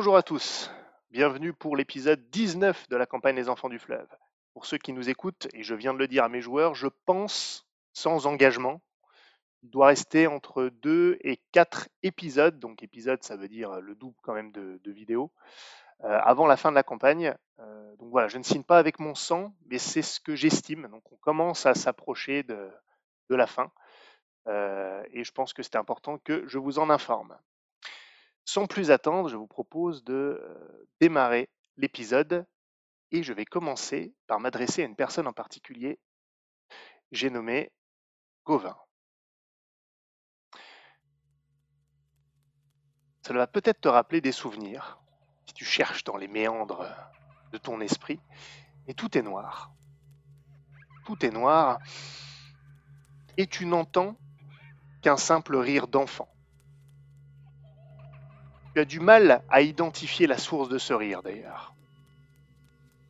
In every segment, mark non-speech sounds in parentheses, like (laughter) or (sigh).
Bonjour à tous, bienvenue pour l'épisode 19 de la campagne des enfants du fleuve. Pour ceux qui nous écoutent, et je viens de le dire à mes joueurs, je pense sans engagement, il doit rester entre 2 et 4 épisodes, donc épisode ça veut dire le double quand même de, vidéos, euh, avant la fin de la campagne. Euh, donc voilà, je ne signe pas avec mon sang, mais c'est ce que j'estime. Donc on commence à s'approcher de, de la fin. Euh, et je pense que c'est important que je vous en informe. Sans plus attendre, je vous propose de démarrer l'épisode et je vais commencer par m'adresser à une personne en particulier. J'ai nommé Gauvin. Cela va peut-être te rappeler des souvenirs si tu cherches dans les méandres de ton esprit, et tout est noir. Tout est noir et tu n'entends qu'un simple rire d'enfant. Tu as du mal à identifier la source de ce rire d'ailleurs.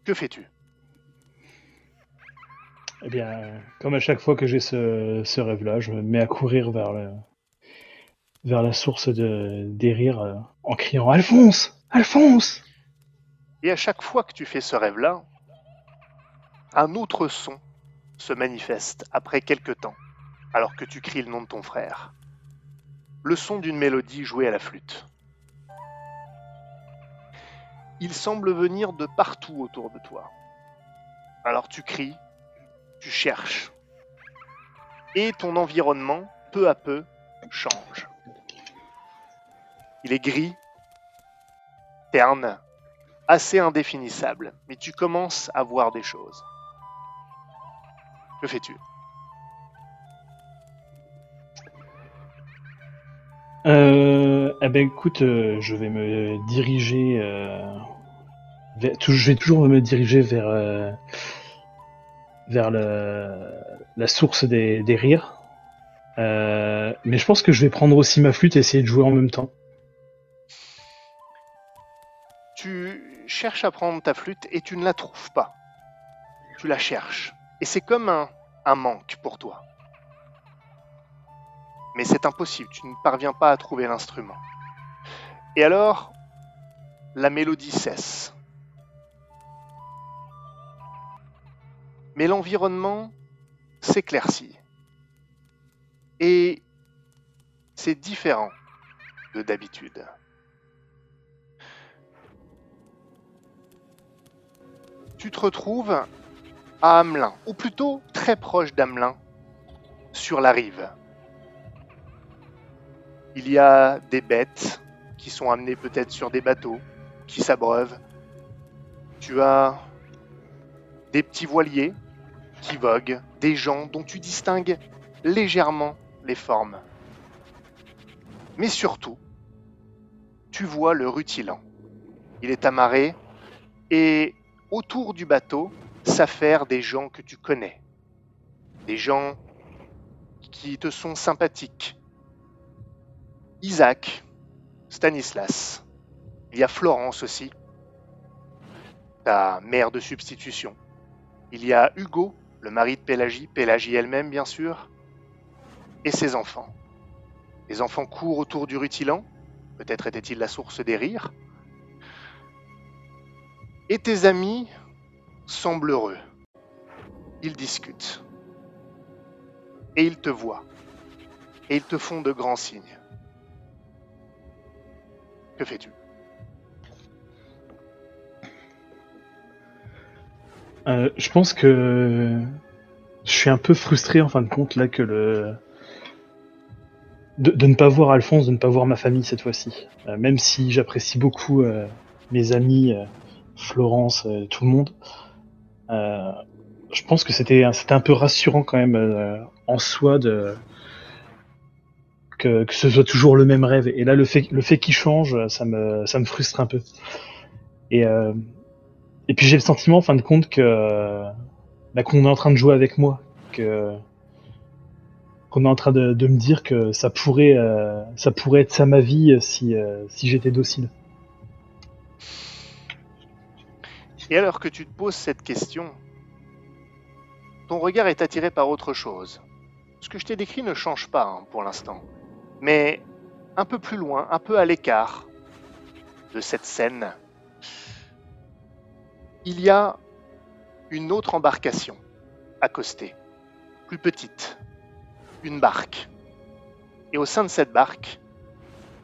Que fais-tu? Eh bien, comme à chaque fois que j'ai ce, ce rêve-là, je me mets à courir vers, le, vers la source de, des rires euh, en criant Alphonse Alphonse Et à chaque fois que tu fais ce rêve-là, un autre son se manifeste après quelque temps, alors que tu cries le nom de ton frère. Le son d'une mélodie jouée à la flûte. Il semble venir de partout autour de toi. Alors tu cries, tu cherches. Et ton environnement, peu à peu, change. Il est gris, terne, assez indéfinissable, mais tu commences à voir des choses. Que fais-tu? Euh, Eh ben écoute, euh, je vais me diriger... Euh, je vais toujours me diriger vers, euh, la source des, des rires. Mais je pense que je vais prendre aussi ma flûte et essayer de jouer en même temps. Tu cherches à prendre ta flûte et tu ne la trouves pas. Tu la cherches. Et c'est comme un manque pour toi. Mais c'est impossible, tu ne parviens pas à trouver l'instrument. Et alors, la mélodie cesse. Mais l'environnement s'éclaircit. Et c'est différent de d'habitude. tu te retrouves à Hamelin, ou plutôt très proche d'Hamelin, sur la rive. Il y a des bêtes qui sont amenées peut-être sur des bateaux, qui s'abreuvent. Tu as des petits voiliers qui voguent, des gens dont tu distingues légèrement les formes. Mais surtout, tu vois le rutilant. Il est amarré et autour du bateau s'affairent des gens que tu connais, des gens qui te sont sympathiques. Isaac, Stanislas, il y a Florence aussi, ta mère de substitution. Il y a Hugo, le mari de Pélagie, Pélagie elle-même bien sûr, et ses enfants. Les enfants courent autour du rutilant, peut-être était-il la source des rires, et tes amis semblent heureux. Ils discutent. Et ils te voient. Et ils te font de grands signes. Fais-tu? Euh, je pense que je suis un peu frustré en fin de compte là que le de, ne pas voir Alphonse, de ne pas voir ma famille cette fois-ci. Euh, même si j'apprécie beaucoup euh, mes amis, Florence, tout le monde. je pense que c'était c'était un peu rassurant quand même en soi de que, ce soit toujours le même rêve. Et là, le fait qu'il change, ça me ça frustre un peu. Et euh, et puis j'ai le sentiment, en fin de compte, que bah, qu'on est en train de jouer avec moi, qu'on est en train de, me dire que ça pourrait, euh, être ça ma vie euh, si euh, si j'étais docile. Et alors que tu te poses cette question, ton regard est attiré par autre chose. Ce que je t'ai décrit ne change pas hein, pour l'instant. Mais un peu plus loin, un peu à l'écart, de cette scène, il y a une autre embarcation accostée, plus petite, une barque. Et au sein de cette barque,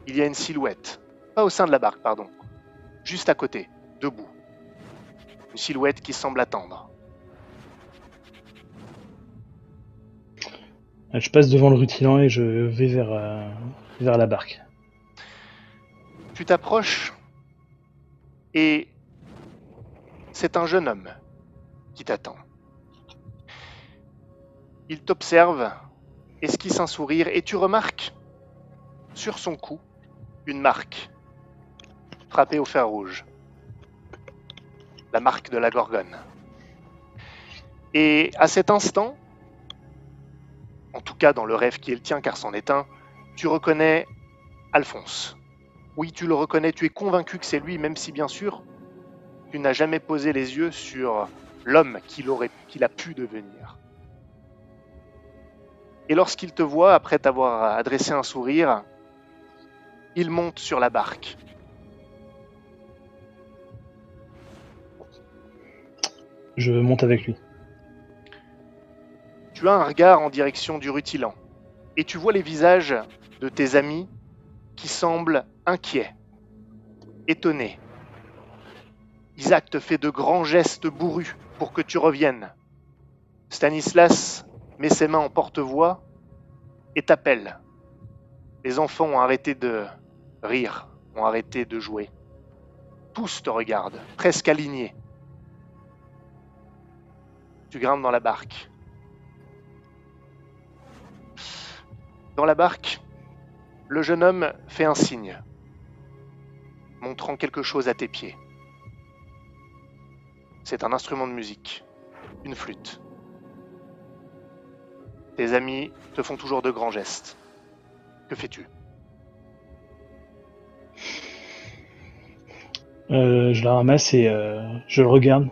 il y a une silhouette. Pas au sein de la barque, pardon. Juste à côté, debout. Une silhouette qui semble attendre. Je passe devant le rutilant et je vais vers, euh, vers la barque. Tu t'approches et c'est un jeune homme qui t'attend. Il t'observe, esquisse un sourire et tu remarques sur son cou une marque frappée au fer rouge. La marque de la Gorgone. Et à cet instant, en tout cas dans le rêve qui est le tien car c'en est un, tu reconnais Alphonse. Oui, tu le reconnais, tu es convaincu que c'est lui, même si bien sûr, tu n'as jamais posé les yeux sur l'homme qu'il a pu devenir. Et lorsqu'il te voit, après t'avoir adressé un sourire, il monte sur la barque. Je monte avec lui. Tu as un regard en direction du rutilant et tu vois les visages de tes amis qui semblent inquiets, étonnés. Isaac te fait de grands gestes bourrus pour que tu reviennes. Stanislas met ses mains en porte-voix et t'appelle. Les enfants ont arrêté de rire, ont arrêté de jouer. Tous te regardent, presque alignés. Tu grimpes dans la barque. Dans la barque, le jeune homme fait un signe, montrant quelque chose à tes pieds. C'est un instrument de musique, une flûte. Tes amis te font toujours de grands gestes. Que fais-tu? Euh, je la ramasse et euh, je le regarde.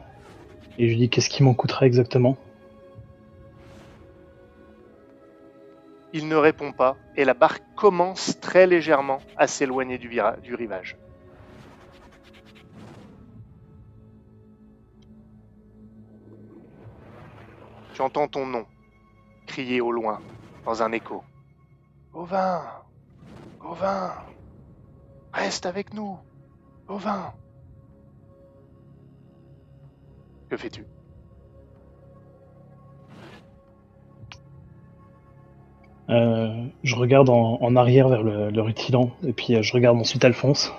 Et je lui dis qu'est-ce qui m'en coûtera exactement? Il ne répond pas et la barque commence très légèrement à s'éloigner du, rivage. Tu entends ton nom crié au loin dans un écho. Auvin Auvin Reste avec nous Auvin Que fais-tu? Euh, je regarde en, arrière vers le, le rutilant et puis euh, je regarde ensuite Alphonse.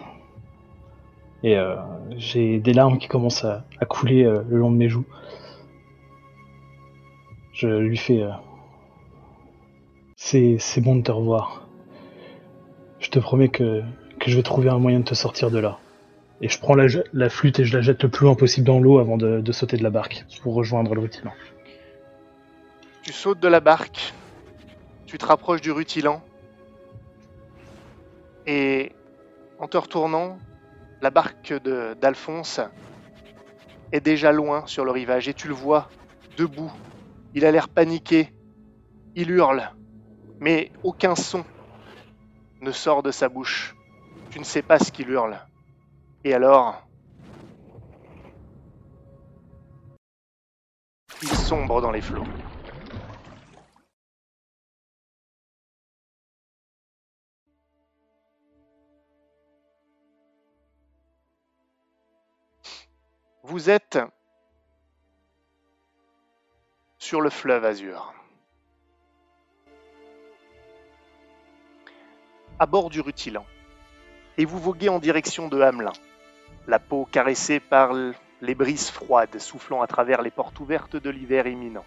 Et euh, j'ai des larmes qui commencent à, couler le long de mes joues. Je lui fais C'est bon de te revoir. Je te promets que, je vais trouver un moyen de te sortir de là. Et je prends la flûte et je la jette le plus loin possible dans l'eau avant de, de sauter de la barque pour rejoindre le rutilant. Tu sautes de la barque, tu te rapproches du rutilant, et en te retournant, la barque d'Alphonse est déjà loin sur le rivage, et tu le vois debout. Il a l'air paniqué, il hurle, mais aucun son ne sort de sa bouche. Tu ne sais pas ce qu'il hurle. Et alors, il sombre dans les flots. Vous êtes sur le fleuve Azur. À bord du rutilant. Et vous voguez en direction de Hamelin, la peau caressée par les brises froides soufflant à travers les portes ouvertes de l'hiver imminent.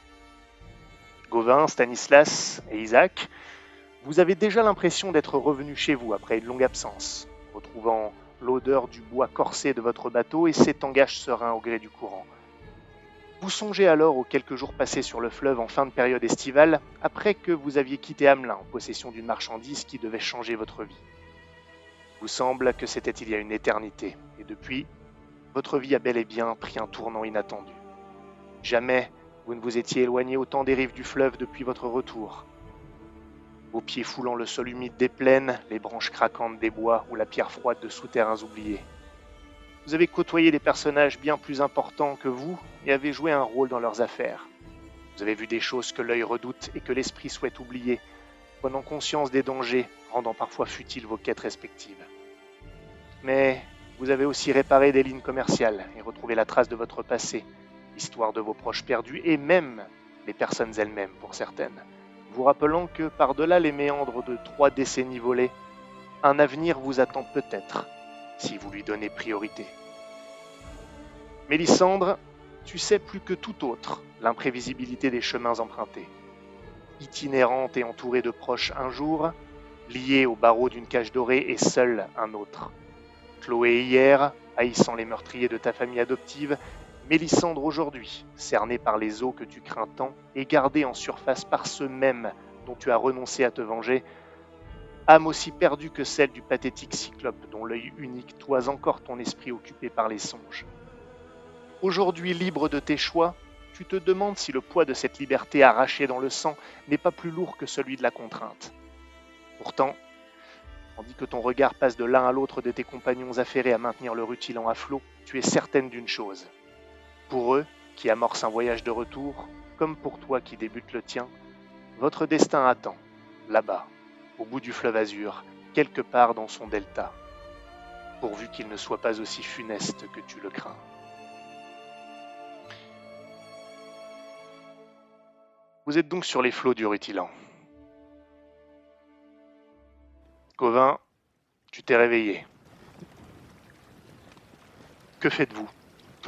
Gauvin, Stanislas et Isaac, vous avez déjà l'impression d'être revenus chez vous après une longue absence, retrouvant l'odeur du bois corsé de votre bateau et ses tangages sereins au gré du courant. Vous songez alors aux quelques jours passés sur le fleuve en fin de période estivale, après que vous aviez quitté Hamelin en possession d'une marchandise qui devait changer votre vie. Vous semble que c'était il y a une éternité, et depuis, votre vie a bel et bien pris un tournant inattendu. Jamais vous ne vous étiez éloigné autant des rives du fleuve depuis votre retour. Vos pieds foulant le sol humide des plaines, les branches craquantes des bois ou la pierre froide de souterrains oubliés. Vous avez côtoyé des personnages bien plus importants que vous et avez joué un rôle dans leurs affaires. Vous avez vu des choses que l'œil redoute et que l'esprit souhaite oublier, prenant conscience des dangers, rendant parfois futiles vos quêtes respectives. Mais vous avez aussi réparé des lignes commerciales et retrouvé la trace de votre passé, l'histoire de vos proches perdus et même les personnes elles-mêmes pour certaines, vous rappelant que par-delà les méandres de trois décennies volées, un avenir vous attend peut-être si vous lui donnez priorité. Mélissandre, tu sais plus que tout autre l'imprévisibilité des chemins empruntés. Itinérante et entourée de proches un jour, liée au barreau d'une cage dorée et seule un autre. Chloé hier, haïssant les meurtriers de ta famille adoptive, Mélissandre aujourd'hui, cernée par les eaux que tu crains tant et gardée en surface par ceux mêmes dont tu as renoncé à te venger, âme aussi perdue que celle du pathétique cyclope dont l'œil unique toise encore ton esprit occupé par les songes. Aujourd'hui libre de tes choix, tu te demandes si le poids de cette liberté arrachée dans le sang n'est pas plus lourd que celui de la contrainte. Pourtant, tandis que ton regard passe de l'un à l'autre de tes compagnons affairés à maintenir le rutilant à flot, tu es certaine d'une chose. Pour eux, qui amorcent un voyage de retour, comme pour toi qui débute le tien, votre destin attend, là-bas, au bout du fleuve azur, quelque part dans son delta, pourvu qu'il ne soit pas aussi funeste que tu le crains. Vous êtes donc sur les flots du rutilant. Covin, tu t'es réveillé. Que faites-vous?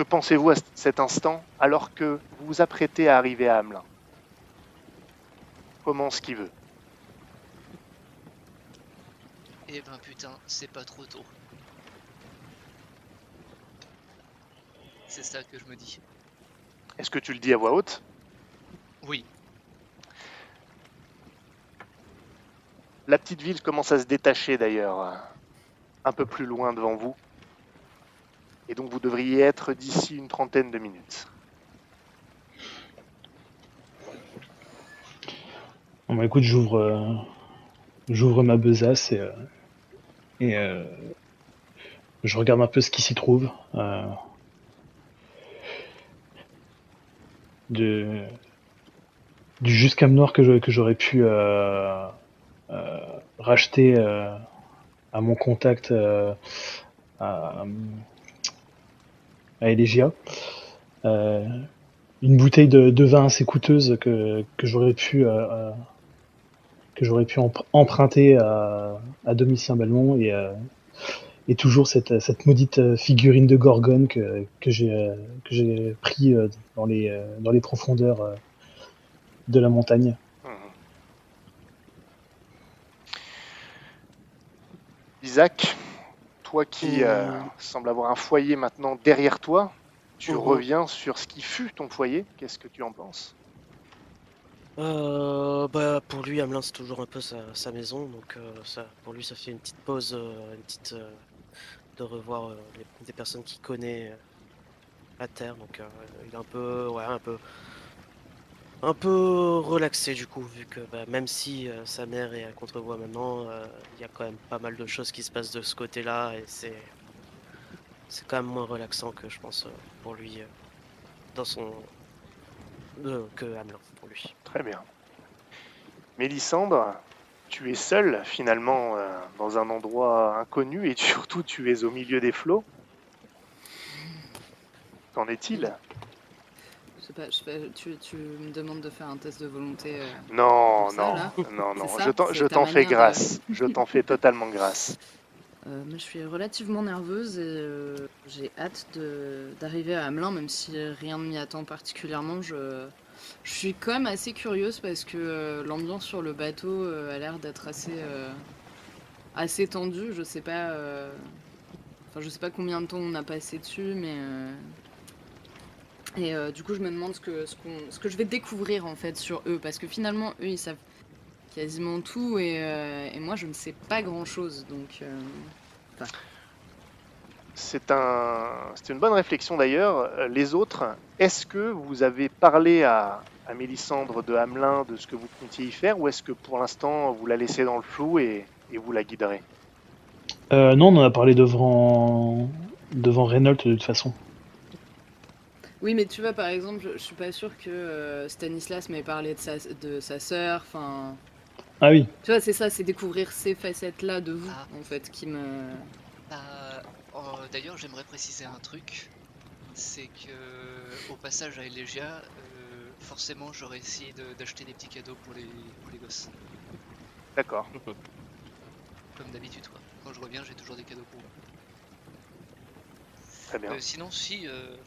Que pensez-vous à cet instant alors que vous vous apprêtez à arriver à Hamelin? Commence qui veut. Eh ben putain, c'est pas trop tôt. C'est ça que je me dis. Est-ce que tu le dis à voix haute? Oui, La petite ville commence à se détacher d'ailleurs, un peu plus loin devant vous. Et donc vous devriez être d'ici une trentaine de minutes. Bon, bah, écoute, j'ouvre, euh, j'ouvre ma besace et, euh, euh, je regarde un peu ce qui s'y trouve. du jusqu'à noir que, que j'aurais pu racheter à mon contact à Elegia. Euh, une bouteille de, vin assez coûteuse que, j'aurais pu euh, euh, emprunter à, à Domitien Belmont et, toujours cette, cette maudite figurine de Gorgone que, que j'ai pris dans les dans les profondeurs de la montagne. Isaac, toi qui euh, Mm. sembles avoir un foyer maintenant derrière toi, tu reviens sur ce qui fut ton foyer. Qu'est-ce que tu en penses? Euh, bah, pour lui, Hamelin, c'est toujours un peu sa, sa maison, donc euh, ça, pour lui, ça fait une petite pause, euh, une petite euh, de revoir euh, les- des personnes qu'il connaît euh, à terre, donc euh, il est un peu, ouais, un peu, un peu relaxé du coup, vu que bah, même si euh, sa mère est à contre-voie maintenant, euh, il y a quand même pas mal de choses qui se passent de ce côté-là, et c'est, c'est quand même moins relaxant que je pense euh, pour lui dans son, que Hamelin pour lui. Très bien. Mélissandre, tu es seul finalement dans un endroit inconnu et (laughs) surtout tu es au milieu des flots. Qu'en est-il? Pas, je fais- tu, tu me demandes de faire un test de volonté. euh, Non, ça, non, non, non, je t'en- fais de- grâce. Je t'en fais (laughs) totalement grâce. euh, mais je suis relativement nerveuse et euh, j'ai hâte d'arriver à Hamelin, même si rien ne m'y attend particulièrement. Je, je suis quand même assez curieuse parce que l'ambiance sur le bateau a l'air d'être assez, assez tendue. Je sais pas. Enfin, je sais pas combien de temps on a passé dessus, mais. Et euh, du coup, je me demande ce que, ce, que je vais découvrir en fait sur eux, parce que finalement, eux, ils savent quasiment tout, et, euh, et moi, je ne sais pas grand chose, donc. euh, C'est un, une bonne réflexion d'ailleurs. Les autres, est-ce que vous avez parlé à, à Mélissandre de Hamelin de ce que vous comptiez y faire ou est-ce que pour l'instant vous la laissez dans le flou et, et vous la guiderez? Euh, non, on en a parlé devant devant Reynolds de toute façon. Oui, mais tu vois, par exemple, je, je suis pas sûr que euh, Stanislas m'ait parlé de sa, de sa sœur. Enfin, Ah oui, tu vois, c'est ça, c'est découvrir ces facettes-là de vous, Ah. en fait, qui me. Bah, oh, D'ailleurs, j'aimerais préciser un truc. C'est que, au passage à Elegia, euh, forcément, j'aurais essayé de- d'acheter des petits cadeaux pour les, pour les gosses. D'accord. Comme d'habitude, quoi. Quand je reviens, j'ai toujours des cadeaux pour eux. Très bien. Euh, sinon, si, euh,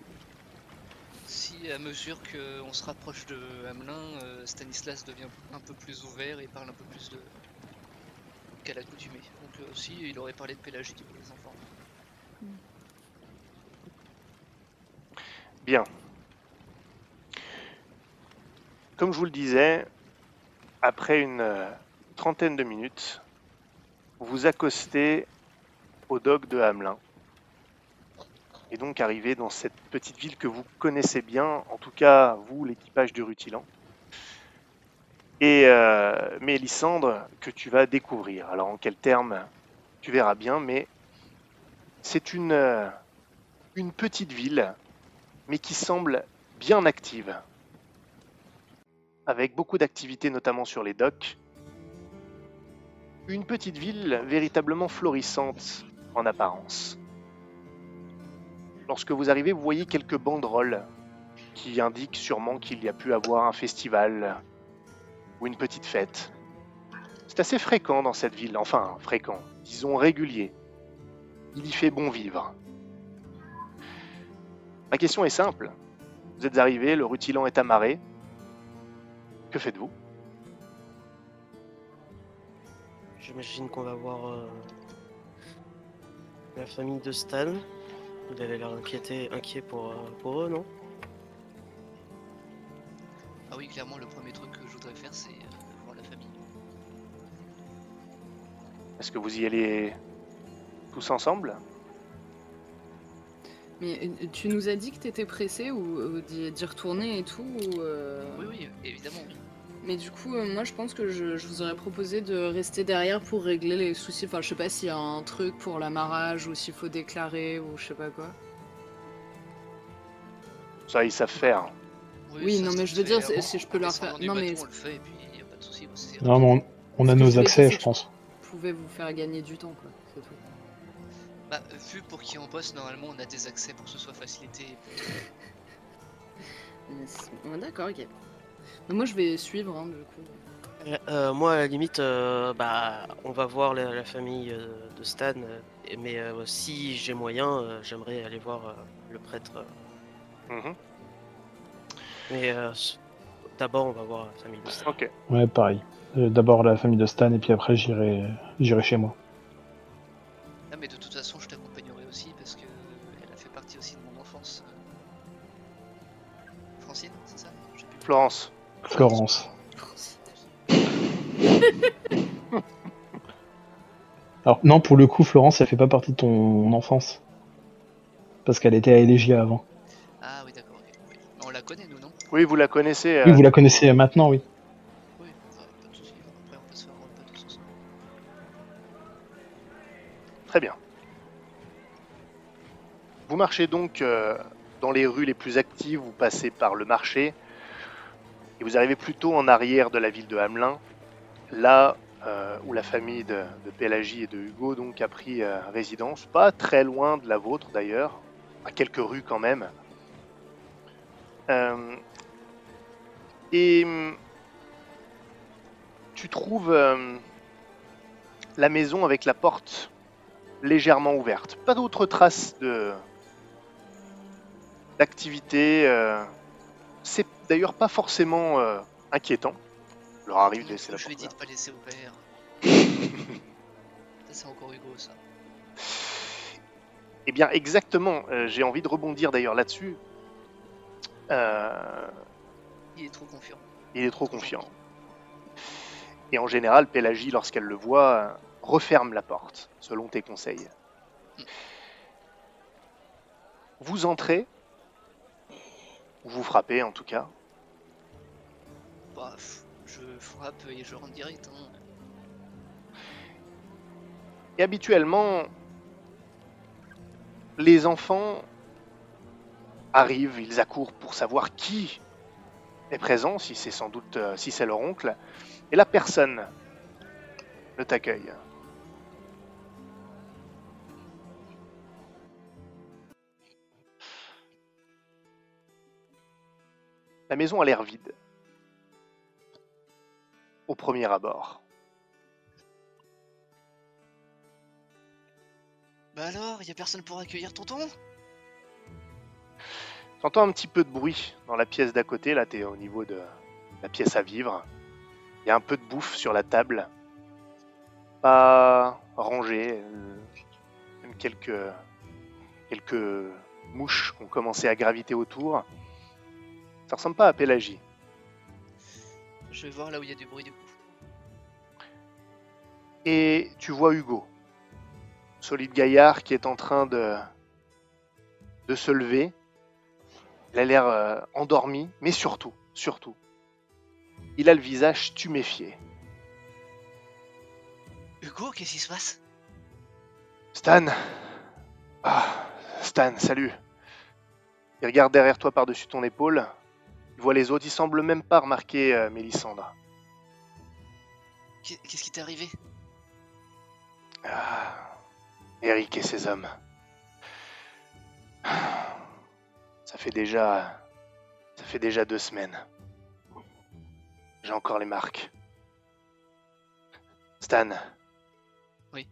si à mesure qu'on se rapproche de Hamelin, euh, Stanislas devient un peu plus ouvert et parle un peu plus de qu'à l'accoutumée. Donc euh, si, il aurait parlé de Pélagie pour les enfants. Bien. Comme je vous le disais, après une euh, trentaine de minutes, vous accostez au dock de Hamelin. Et donc arrivé dans cette petite ville que vous connaissez bien, en tout cas vous, l'équipage du Rutilan. Et euh, Mélissandre, que tu vas découvrir. Alors en quels termes, tu verras bien, mais c'est une, euh, une petite ville mais qui semble bien active, avec beaucoup d'activités notamment sur les docks. Une petite ville véritablement florissante en apparence. Lorsque vous arrivez, vous voyez quelques banderoles qui indiquent sûrement qu'il y a pu avoir un festival ou une petite fête. C'est assez fréquent dans cette ville, enfin fréquent, disons régulier. Il y fait bon vivre. Ma question est simple. Vous êtes arrivé, le rutilant est amarré. Que faites-vous? J'imagine qu'on va voir euh, la famille de Stan. Il avait l'air inquiété, inquiet pour, euh, pour eux, non? Ah oui, clairement, le premier truc que je voudrais faire, c'est euh, voir la famille. Est-ce que vous y allez tous ensemble? Mais euh, tu nous as dit que t'étais pressé ou, ou d'y d'y retourner et tout ou, euh, Oui, oui, évidemment. Mais du coup, euh, moi je pense que je, je vous aurais proposé de rester derrière pour régler les soucis. Enfin, je sais pas s'il y a un truc pour l'amarrage ou s'il faut déclarer ou je sais pas quoi. Ça, ils savent faire. Oui, ça, non, mais je veux dire, si je peux En leur faire- non, mais- bateau, on le fait et puis y a pas de non, mais on, on a nos accès, je pense. Vous pouvez vous faire gagner du temps, quoi. C'est tout. Bah, vu pour qui on bosse, normalement, on a des accès pour que ce soit facilité. (laughs) D'accord, ok. Mais moi je vais suivre, hein, du coup. Euh, euh, moi, à la limite, euh, bah, on va voir la, la famille euh, de Stan. euh, mais euh, si j'ai moyen, euh, j'aimerais aller voir euh, le prêtre. euh. Mhm. mais euh, d'abord, on va voir la famille de Stan. Ok. Ouais, pareil. Euh, D'abord la famille de Stan et puis après j'irai j'irai chez moi. Ah, mais de toute façon, je t'accompagnerai aussi parce que elle a fait partie aussi de mon enfance. Francine, c'est ça? Florence. Florence. (laughs) Alors non, pour le coup, Florence, elle fait pas partie de ton enfance. Parce qu'elle était à Elegia avant. Ah oui, d'accord. On la connaît, nous, non? Oui, vous la connaissez. Oui, euh, vous la connaissez maintenant, oui. Oui, enfin, pas de soucis. Après, on peut se faire un peu tous ensemble. Très bien. Vous marchez donc euh, dans les rues les plus actives, vous passez par le marché, et vous arrivez plutôt en arrière de la ville de Hamelin, là euh, où la famille de, de Pélagie et de Hugo donc a pris euh, résidence, pas très loin de la vôtre d'ailleurs, à quelques rues quand même. Euh, et hum, tu trouves la maison avec la porte légèrement ouverte. Pas d'autres traces de d'activité. C'est d'ailleurs pas forcément euh, inquiétant. Leur arrive de laisser la je lui dit de pas laisser au père. (laughs) ça, c'est encore Hugo, ça. Eh bien, exactement. euh, J'ai envie de rebondir d'ailleurs là-dessus. Euh, Il est trop confiant. il est trop confiant. Et en général, Pélagie, lorsqu'elle le voit, referme la porte, selon tes conseils. Vous entrez, ou vous frappez en tout cas. Bah, je frappe et je rentre direct. Hein. Et habituellement, les enfants arrivent, ils accourent pour savoir qui est présent, si c'est sans doute euh, si c'est leur oncle, et la personne ne t'accueille. La maison a l'air vide. Au premier abord. Bah alors, y a personne pour accueillir tonton? T'entends un petit peu de bruit dans la pièce d'à côté, là t'es au niveau de la pièce à vivre. Il y a un peu de bouffe sur la table. Pas rangée. euh, Même quelques, quelques mouches ont commencé à graviter autour. Ça ressemble pas à Pélagie. Je vais voir là où il y a du bruit du coup. Et tu vois Hugo, solide gaillard qui est en train de, de se lever. Il a l'air euh, endormi, mais surtout, surtout, il a le visage tuméfié. Hugo, qu'est-ce qui se passe? Stan Ah, Stan, salut. Il regarde derrière toi par-dessus ton épaule. Voit les autres, il semble même pas remarquer euh, Mélissandre. Qu'est- Qu'est-ce qui t'est arrivé? Ah, Eric et ses hommes. Ça fait déjà. Ça fait déjà deux semaines. J'ai encore les marques. Stan. Oui.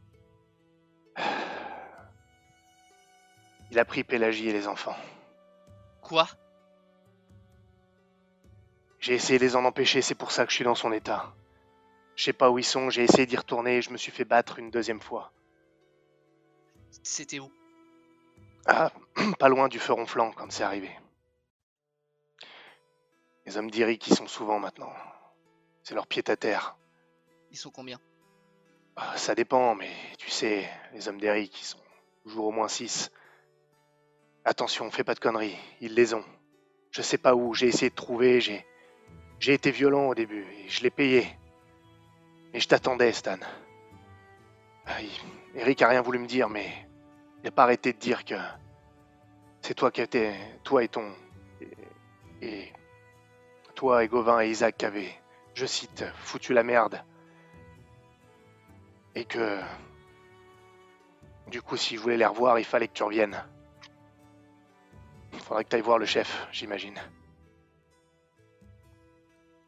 Il a pris Pélagie et les enfants. Quoi? J'ai essayé de les en empêcher, c'est pour ça que je suis dans son état. Je sais pas où ils sont, j'ai essayé d'y retourner et je me suis fait battre une deuxième fois. C'était où? Ah, (clears throat) pas loin du feu ronflant quand c'est arrivé. Les hommes d'Iric y sont souvent maintenant. C'est leur pied à terre. Ils sont combien? Ah, Ça dépend, mais tu sais, les hommes d'Eric, ils sont toujours au moins six. Attention, fais pas de conneries, ils les ont. Je sais pas où, j'ai essayé de trouver, j'ai. J'ai été violent au début, et je l'ai payé. Mais je t'attendais, Stan. Ah, Eric a rien voulu me dire, mais il n'a pas arrêté de dire que. C'est toi qui étais. Toi et ton. Et. et- toi et Gauvin et Isaac qui avaient, je cite, foutu la merde. Et que. Du coup, si je voulais les revoir, il fallait que tu reviennes. Il faudrait que tu ailles voir le chef, j'imagine.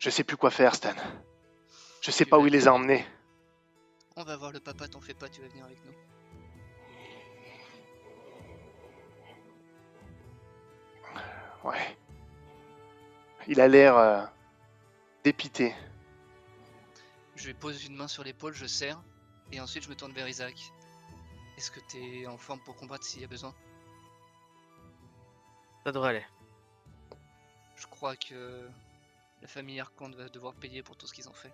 Je sais plus quoi faire, Stan. Je sais Tu pas où il les a emmenés. On va voir le papa, t'en fais pas, tu vas venir avec nous. Ouais. Il a l'air euh, dépité. Je lui pose une main sur l'épaule, je serre, et ensuite je me tourne vers Isaac. Est-ce que t'es en forme pour combattre s'il y a besoin? Ça devrait aller. Je crois que la famille Arcande va devoir payer pour tout ce qu'ils ont fait.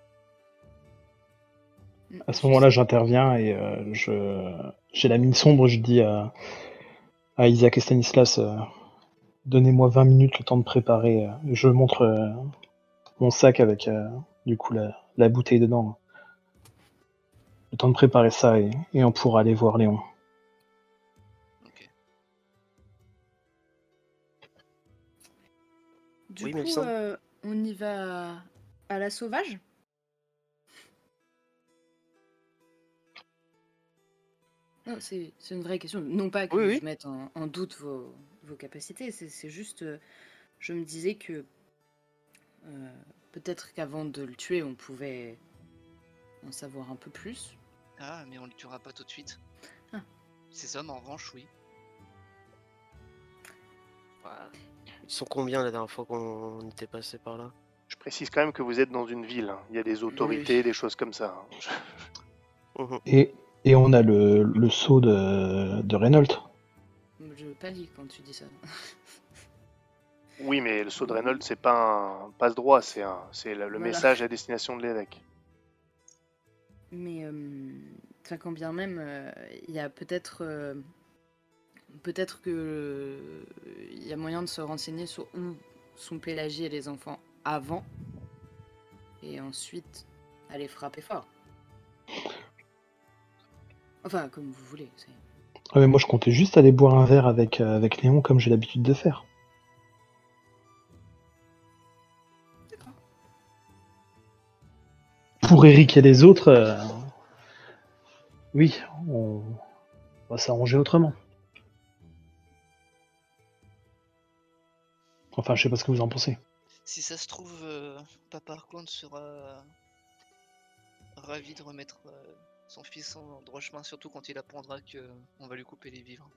À ce moment-là, j'interviens et euh, je j'ai la mine sombre. Je dis à, à Isaac et Stanislas euh, Donnez-moi 20 minutes le temps de préparer. euh, je montre euh, mon sac avec euh, du coup la, la bouteille dedans. Le temps de préparer ça et, et on pourra aller voir Léon. Ok. Du Oui, coup, on y va à la sauvage Non, c'est c'est une vraie question. Non pas que Oui, oui. je mette en, en doute vos, vos capacités, c'est c'est juste, euh, je me disais que euh, peut-être qu'avant de le tuer, on pouvait en savoir un peu plus. Ah, mais on le tuera pas tout de suite. Ah. Ces hommes, en revanche, oui. Ils sont combien la dernière fois qu'on était passé par là? Je précise quand même que vous êtes dans une ville. hein. Il y a des autorités, des choses comme ça. hein. Mhm. Et, et on a le, le sceau de, de Reynolds. Je pâlis quand tu dis ça. Oui, mais le saut de Reynolds, c'est pas un passe-droit, c'est un... c'est le le Voilà. message à destination de l'évêque. Mais euh, enfin, quand bien même, euh, il y a peut-être euh, peut-être que euh, il y a moyen de se renseigner sur où sont Pélagie et les enfants avant et ensuite aller frapper fort. Enfin, comme vous voulez. Ah, mais moi, je comptais juste aller boire un verre avec, euh, avec Léon comme j'ai l'habitude de faire. Pour Eric et les autres, euh, oui, on va s'arranger autrement. Enfin, je sais pas ce que vous en pensez. Si ça se trouve, euh, Papa Arcand sera ravi de remettre euh, son fils en droit chemin, surtout quand il apprendra que on va lui couper les vivres.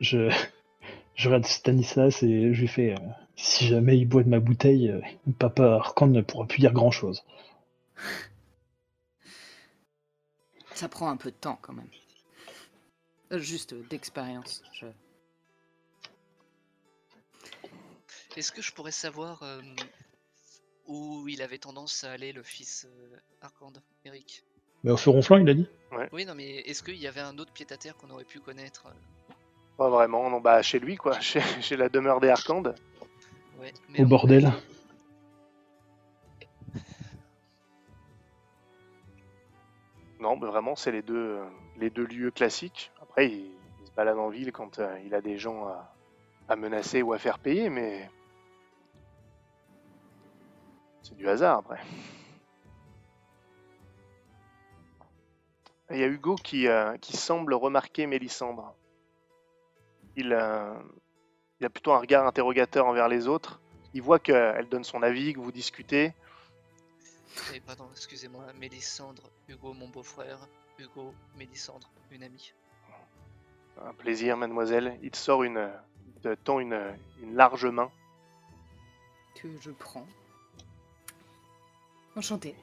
Je, (laughs) je regarde Stanislas et je lui fais euh, si jamais il boit de ma bouteille, euh, Papa Arcand ne pourra plus dire grand chose. Ça prend un peu de temps quand même. Euh, Juste euh, d'expérience. Je... Est-ce que je pourrais savoir euh, où il avait tendance à aller, le fils euh, Arcand, Eric? Mais au feu ronflant, il a dit Oui, non, mais est-ce qu'il y avait un autre pied-à-terre qu'on aurait pu connaître euh? Pas vraiment, non, bah chez lui, quoi, (laughs) chez, chez la demeure des Arcandes. Ouais, Au en- bordel. Non, mais vraiment, c'est les deux, euh, les deux lieux classiques. Après, il, il se balade en ville quand euh, il a des gens à, à menacer ou à faire payer, mais c'est du hasard après. Il y a Hugo qui, euh, qui semble remarquer Mélissandre. Il, euh, il a plutôt un regard interrogateur envers les autres. Il voit qu'elle donne son avis, que vous discutez. Eh, pardon, excusez-moi, Mélissandre, Hugo, mon beau-frère, Hugo, Mélissandre, une amie. Un plaisir, mademoiselle. Il te sort une, il te tend une, une large main. Que je prends. Enchanté.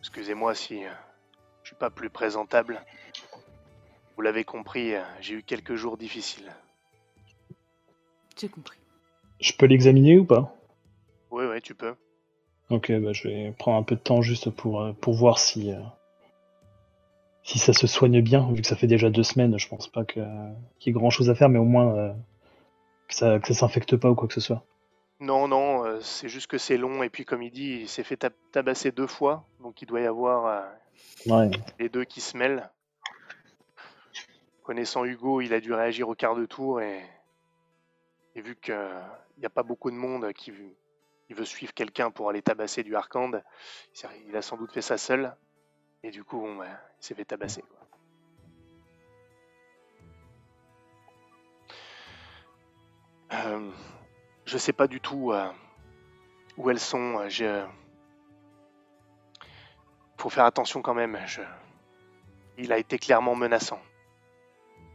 Excusez-moi si euh, je suis pas plus présentable. Vous l'avez compris, euh, j'ai eu quelques jours difficiles. J'ai compris. Je peux l'examiner ou pas? Oui, oui, tu peux. Ok, bah, je vais prendre un peu de temps juste pour, euh, pour voir si, euh, si ça se soigne bien, vu que ça fait déjà deux semaines, je pense pas qu'il y ait grand chose à faire, mais au moins euh, que ça, que ça s'infecte pas ou quoi que ce soit. Non, non, euh, c'est juste que c'est long. Et puis, comme il dit, il s'est fait tab- tabasser deux fois. Donc, il doit y avoir euh, Ouais. les deux qui se mêlent. Connaissant Hugo, il a dû réagir au quart de tour. Et, et vu qu'il n'y a pas beaucoup de monde qui veut, il veut suivre quelqu'un pour aller tabasser du Arkand, il a sans doute fait ça seul. Et du coup, bon, bah, il s'est fait tabasser. quoi. Euh, je sais pas du tout euh, où elles sont. euh, Je... Faut faire attention quand même. Je... Il a été clairement menaçant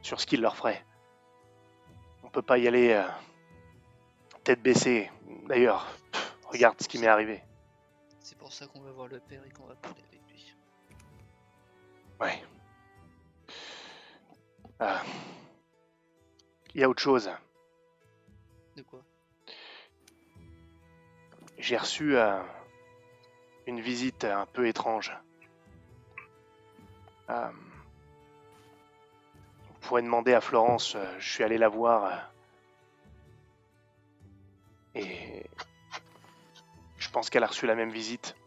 sur ce qu'il leur ferait. On peut pas y aller euh, tête baissée. D'ailleurs, regarde ce qui m'est arrivé. C'est pour ça qu'on va voir le père et qu'on va parler avec lui. Ouais. Il y a autre chose. De quoi? J'ai reçu euh, une visite un peu étrange. Euh, vous pourrez demander à Florence, euh, je suis allé la voir. euh, et je pense qu'elle a reçu la même visite.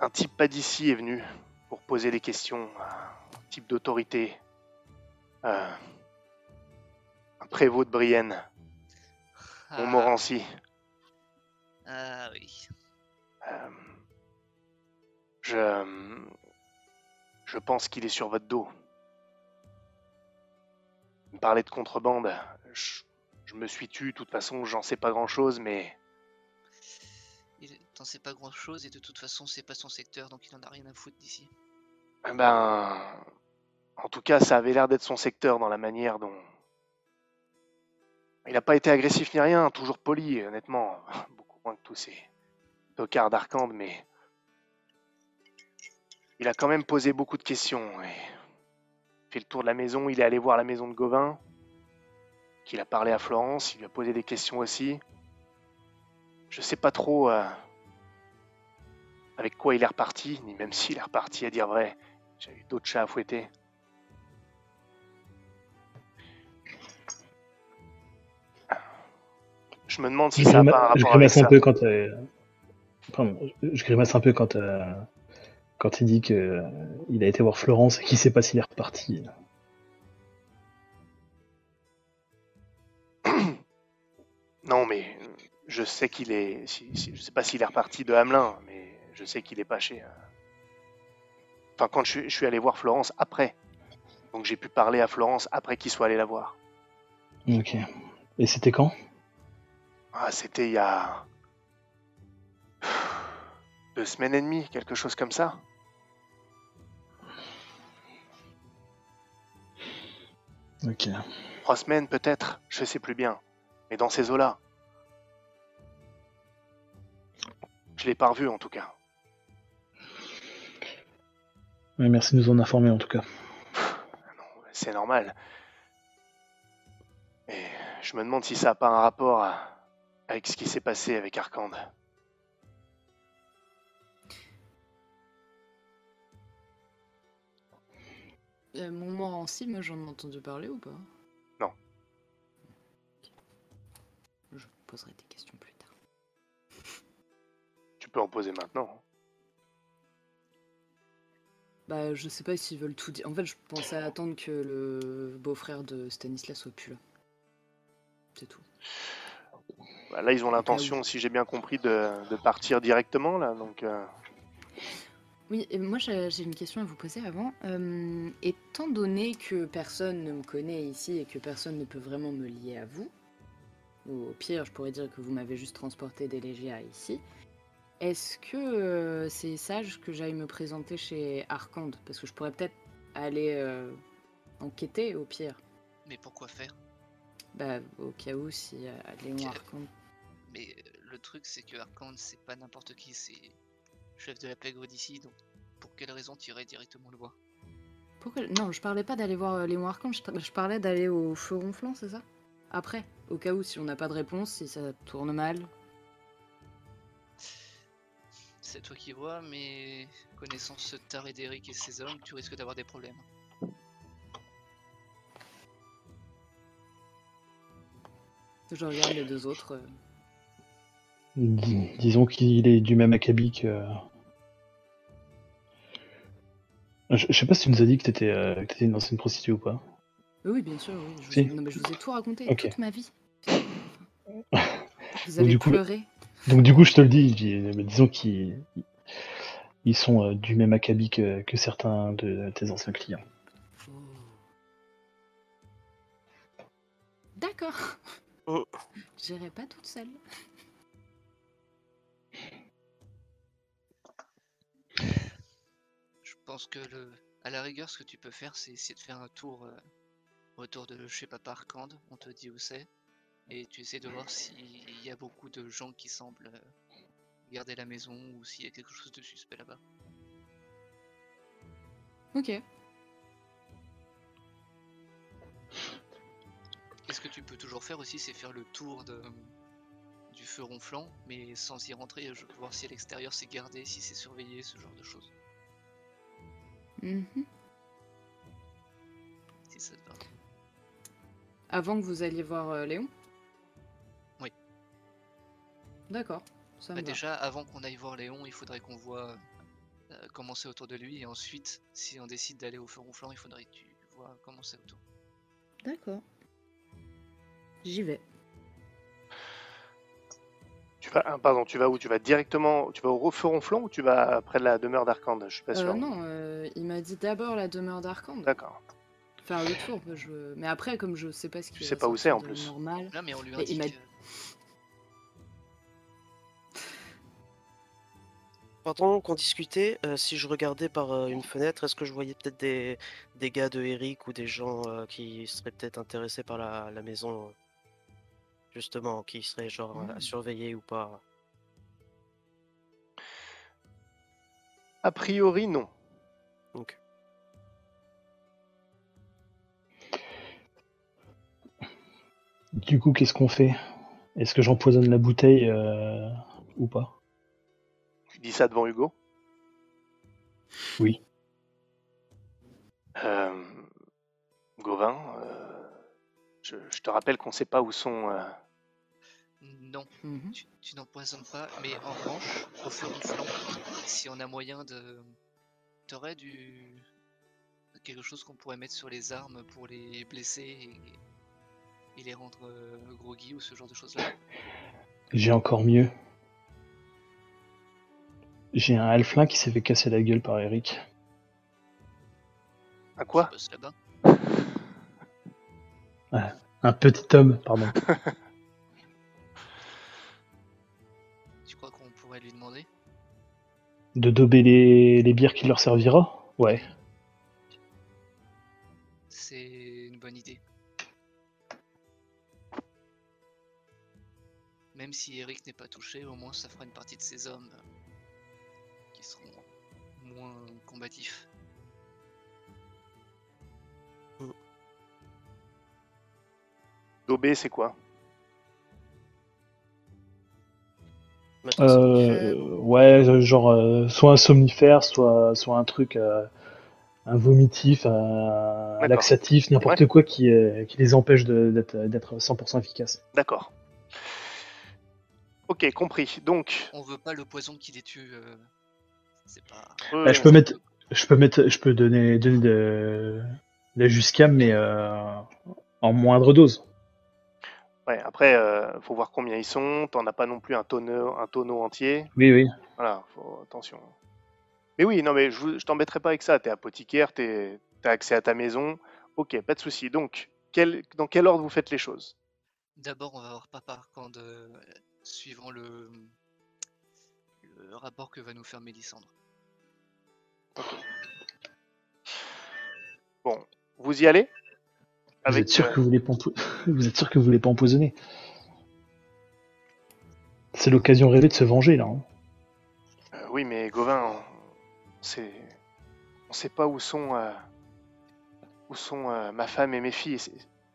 Un type pas d'ici est venu pour poser des questions. Un type d'autorité. Un prévôt de Brienne, Montmorency. Ah oui. Euh, je. Je pense qu'il est sur votre dos. Il me parlait de contrebande. Je, je me suis tu, de toute façon, j'en sais pas grand chose, mais. Il t'en sait pas grand chose et de toute façon c'est pas son secteur donc il en a rien à foutre d'ici. Ben. En tout cas, ça avait l'air d'être son secteur dans la manière dont. Il n'a pas été agressif ni rien, toujours poli, honnêtement. (laughs) Beaucoup moins que tous ces tocards d'Arcande, mais. Il a quand même posé beaucoup de questions. Et... fait le tour de la maison, il est allé voir la maison de Gauvin, qu'il a parlé à Florence, il lui a posé des questions aussi. Je sais pas trop euh, avec quoi il est reparti, ni même s'il est reparti à dire vrai. Eu d'autres chats à fouetter. Je me demande si Je ça a grima- pas un rapport avec peu quand, Pardon, je grimace un peu quand, euh, quand il dit que euh, il a été voir Florence et qu'il sait pas s'il est reparti. (coughs) Non, mais euh, je sais qu'il est. si- si- je sais pas s'il est reparti de Hamelin, mais je sais qu'il est pas chez. euh, Enfin, quand je je suis allé voir Florence après. Donc j'ai pu parler à Florence après qu'il soit allé la voir. Ok. Et c'était quand? Ah, c'était il y a. deux semaines et demie, quelque chose comme ça. Ok. Trois semaines peut-être, je sais plus bien. Mais dans ces eaux-là. Je l'ai pas revu en tout cas. Ouais, merci de nous en informer en tout cas. C'est normal. Et je me demande si ça n'a pas un rapport à- avec ce qui s'est passé avec Arkand. Euh, mon mort en cime, moi, j'en ai entendu parler ou pas? Non. Je poserai des questions plus tard. Tu peux en poser maintenant. Bah, je sais pas s'ils veulent tout dire. En fait, je pensais attendre que le beau-frère de Stanislas soit plus là. C'est tout. Bah, là, ils ont l'intention, si j'ai bien compris, de, de partir directement là. Donc, euh, Oui, et moi j'ai une question à vous poser avant. Euh, étant donné que personne ne me connaît ici et que personne ne peut vraiment me lier à vous, ou au pire, je pourrais dire que vous m'avez juste transporté des Légias ici, est-ce que euh, c'est sage que j'aille me présenter chez Arkand? Parce que je pourrais peut-être aller euh, enquêter au pire. Mais pourquoi faire? Bah, au cas où, si euh, Léon Ok. Mais euh, le truc, c'est que Arkand, c'est pas n'importe qui, c'est chef de la pègre d'ici, donc pour quelle raison tu irais directement le voir Pourquoi Non, je parlais pas d'aller voir euh, Léon Arkand, je parlais d'aller au feu ronflant, c'est ça? Après, au cas où, si on n'a pas de réponse, si ça tourne mal. C'est toi qui vois, mais connaissant ce taré d'Eric et ses hommes, tu risques d'avoir des problèmes. Je regarde les deux autres. euh. Dis- disons qu'il est du même acabit que. Je, je sais pas si tu nous as dit que t'étais euh, que une ancienne prostituée ou pas. Oui, bien sûr, oui. Je vous, Si. ai... non, mais je vous ai tout raconté, toute ma vie. (laughs) Vous avez du coup, pleuré. Donc du coup, je te le dis, mais disons qu'ils ils sont euh, du même acabit que, que certains de tes anciens clients. Oh. D'accord. Oh. J'irai pas toute seule. Pense que le, à la rigueur, ce que tu peux faire, c'est essayer de faire un tour euh, autour de chez Papa Arkand, on te dit où c'est, et tu essaies de voir s'il y a beaucoup de gens qui semblent euh, garder la maison ou s'il y a quelque chose de suspect là-bas. Ok. Et ce que tu peux toujours faire aussi, c'est faire le tour de, du feu ronflant, mais sans y rentrer, je peux voir si à l'extérieur c'est gardé, si c'est surveillé, ce genre de choses. Mhm. Si ça te va. Avant que vous alliez voir euh, Léon? Oui. D'accord. Ça me Bah, va. déjà, avant qu'on aille voir Léon, il faudrait qu'on voit euh, comment c'est autour de lui, et ensuite, si on décide d'aller au feu ronflant, il faudrait que tu vois comment c'est autour. D'accord. J'y vais. Tu vas, ah, pardon, tu vas où? Tu vas directement, tu vas au feu ronflant ou tu vas près de la demeure d'Arkand Je suis pas Euh, sûr. non, euh, il m'a dit d'abord la demeure d'Arkand. D'accord. Faire le tour. Je... Mais après, comme je sais pas ce qui Tu sais pas où c'est, en plus. Normal. Là, mais on lui Mais il indique. m'a- euh, Pendant qu'on discutait, euh, si je regardais par euh, une fenêtre, est-ce que je voyais peut-être des, des gars de Eric ou des gens euh, qui seraient peut-être intéressés par la, la maison, euh, justement, qui seraient genre à Mm. surveiller ou pas? A priori, non. Donc, Du coup, qu'est-ce qu'on fait? Est-ce que j'empoisonne la bouteille euh, ou pas? Tu dis ça devant Hugo? Oui. Euh, Gauvin, euh, je, je te rappelle qu'on sait pas où sont. Non, Mhm. tu, tu n'empoisonnes pas, mais en revanche, au feu ronflant, si on a moyen de. T'aurais du. quelque chose qu'on pourrait mettre sur les armes pour les blesser et, et les rendre euh, groggy ou ce genre de choses-là? J'ai encore mieux. J'ai un halflin qui s'est fait casser la gueule par Eric. À quoi? Un petit homme, pardon. (laughs) De dober les, les bières qui leur servira Ouais. C'est une bonne idée. Même si Eric n'est pas touché, au moins ça fera une partie de ses hommes euh, qui seront moins combatifs. Dobé, c'est quoi? Ouais, euh, genre euh, soit un somnifère, soit, soit un truc, euh, un vomitif, un, laxatif, n'importe quoi qui, euh, qui les empêche de- d'être d'être 100% efficace. D'accord. Ok, compris. Donc, On veut pas le poison qui les tue. euh, C'est pas. euh, Bah, je peux mettre, je peux mettre, je peux donner, donner de, la juscam, mais euh, en moindre dose. Ouais, après, euh, faut voir combien ils sont. T'en as pas non plus un tonneau, un tonneau entier. Oui, oui. Voilà, faut attention. Mais oui, non, mais je, je t'embêterai pas avec ça. T'es apothicaire, t'es, t'as accès à ta maison. Ok, pas de souci. Donc, quel, dans quel ordre vous faites les choses? D'abord, on va voir Papa quand euh, suivant le... le rapport que va nous faire Mélissandre. Bon, vous y allez? Vous êtes sûr euh, que vous voulez pas, empo- (laughs) vous êtes sûr que vous voulez pas empoisonner C'est l'occasion rêvée de se venger là. hein. euh, Oui, mais Gauvin, on, c'est, on sait pas où sont, euh, où sont euh, ma femme et mes filles.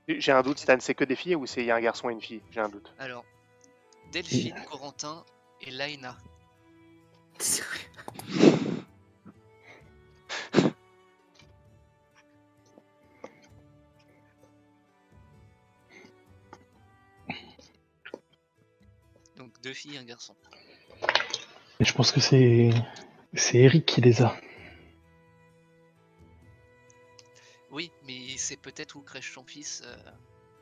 J'ai un doute, Stan, c'est que des filles ou c'est il y a un garçon et une fille? J'ai un doute. Alors, Delphine, Corentin et Laina. (laughs) deux filles et un garçon. Et je pense que c'est c'est Eric qui les a. Oui, mais c'est peut-être où crèche son fils. euh,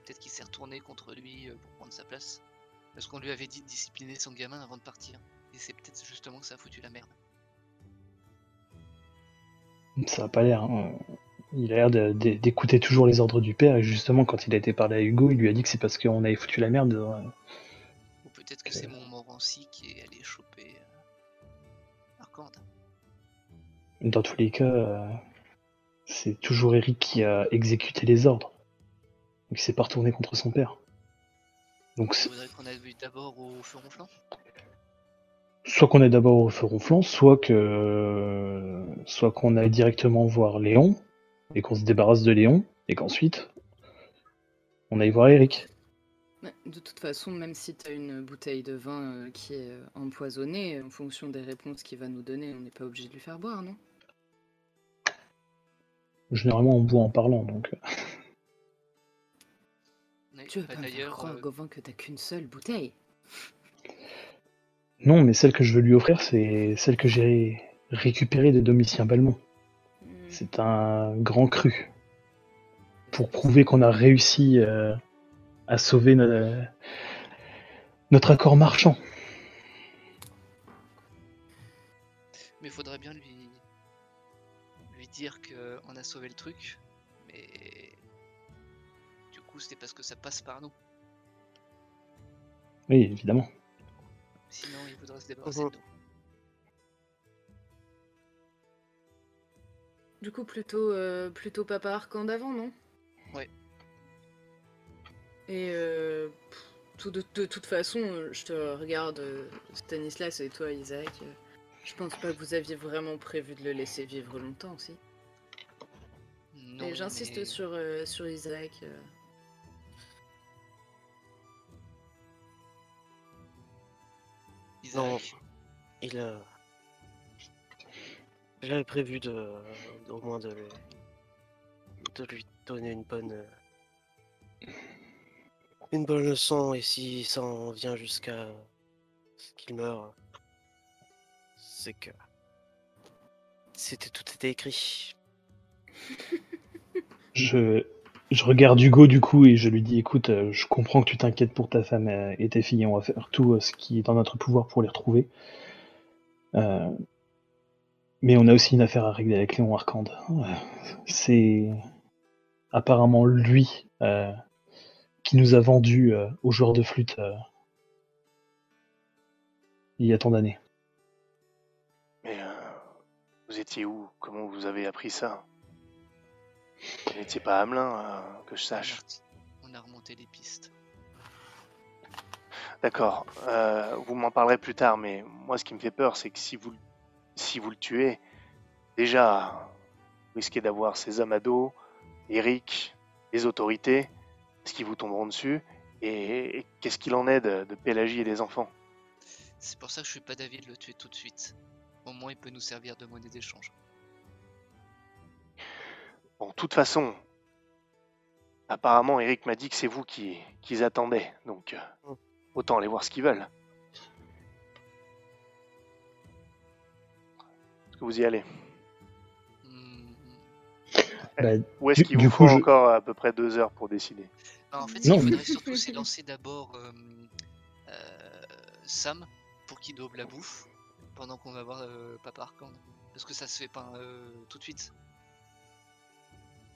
peut-être qu'il s'est retourné contre lui euh, pour prendre sa place. Parce qu'on lui avait dit de discipliner son gamin avant de partir. Et c'est peut-être justement que ça a foutu la merde. Ça a pas l'air. hein. Il a l'air d'écouter toujours les ordres du père et justement quand il a été parlé à Hugo, il lui a dit que c'est parce qu'on avait foutu la merde. Peut-être que c'est mon Morancy qui est allé choper euh, Arcande. Dans tous les cas, euh, c'est toujours Eric qui a exécuté les ordres. Donc il s'est pas retourné contre son père. Donc Il faudrait qu'on aille d'abord au feu ronflant. soit qu'on est d'abord au feu ronflant, soit que soit qu'on aille directement voir Léon et qu'on se débarrasse de Léon et qu'ensuite on aille voir Eric. De toute façon, même si tu as une bouteille de vin euh, qui est euh, empoisonnée, en fonction des réponses qu'il va nous donner, on n'est pas obligé de lui faire boire, non? Généralement on boit en parlant donc. euh, Tu veux bah, pas me croire, euh, Gauvin, que t'as qu'une seule bouteille? Non, mais celle que je veux lui offrir, c'est celle que j'ai récupérée de Domitien Balmont. Hmm. C'est un grand cru. Pour prouver qu'on a réussi euh, à sauver no- notre accord marchand. mais il faudrait bien lui lui dire qu'on a sauvé le truc. Mais du coup, c'était parce que ça passe par nous. Oui, évidemment. Sinon, il voudrait se débarrasser Mhm. de nous. Du coup, plutôt, euh, plutôt Papa Arcand d'avant, non? Ouais. Et euh, pff, tout de, de toute façon, euh, je te regarde, euh, Stanislas et toi, Isaac. euh, je pense pas que vous aviez vraiment prévu de le laisser vivre longtemps, si? Non, Et j'insiste mais sur, euh, sur Isaac. euh. Isaac, Il a. J'avais prévu de, au moins de lui, de lui donner une bonne, Une bonne leçon, et si ça en vient jusqu'à ce qu'il meure, c'est que c'était tout était écrit. (laughs) Je, je regarde Hugo du coup et je lui dis écoute, euh, je comprends que tu t'inquiètes pour ta femme euh, et tes filles, on va faire tout euh, ce qui est dans notre pouvoir pour les retrouver. Mais on a aussi une affaire à régler avec Léon Arcande. Euh, C'est apparemment lui qui nous a vendu euh, aux joueurs de flûte euh, il y a tant d'années. Mais euh, vous étiez où? Comment vous avez appris ça? Vous n'étiez pas à Hamelin, euh, que je sache. On a remonté les pistes. D'accord. euh, vous m'en parlerez plus tard, mais moi, ce qui me fait peur, c'est que si vous, si vous le tuez, déjà, vous risquez d'avoir ces hommes à dos, Eric, les autorités, est-ce qu'ils vous tomberont dessus Et, et qu'est-ce qu'il en est de, de Pélagie et des enfants C'est pour ça que je suis pas d'avis de le tuer tout de suite. Au moins, il peut nous servir de monnaie d'échange. Bon, de toute façon, apparemment, Eric m'a dit que c'est vous qui qu'ils attendaient, donc euh, Mm. autant aller voir ce qu'ils veulent. Est-ce que vous y allez? Hmm. Bah, Ou est-ce qu'il vous faut je- encore à peu près deux heures pour décider Bah, en fait, Non, il mais- faudrait surtout s'élancer d'abord euh, euh, Sam pour qu'il daube la bouffe pendant qu'on va voir euh, Papa Arcand. Parce que ça se fait pas euh, tout de suite.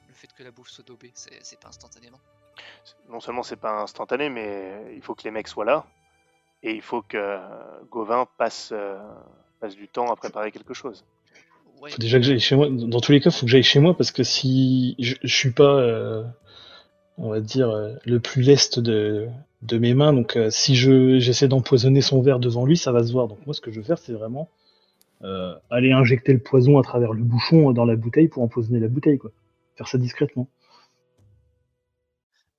Le fait que la bouffe soit daubée, c'est c'est pas instantanément. Non seulement c'est pas instantané, mais il faut que les mecs soient là, et il faut que Gauvin passe, euh, passe du temps à préparer quelque chose. Ouais, faut déjà que j'aille chez moi. Dans tous les cas, faut que j'aille chez moi parce que si je, je suis pas, euh, on va dire, euh, le plus leste de, de mes mains, donc euh, si je j'essaie d'empoisonner son verre devant lui, ça va se voir. Donc moi, ce que je veux faire, c'est vraiment aller injecter le poison à travers le bouchon dans la bouteille pour empoisonner la bouteille, quoi. Faire ça discrètement.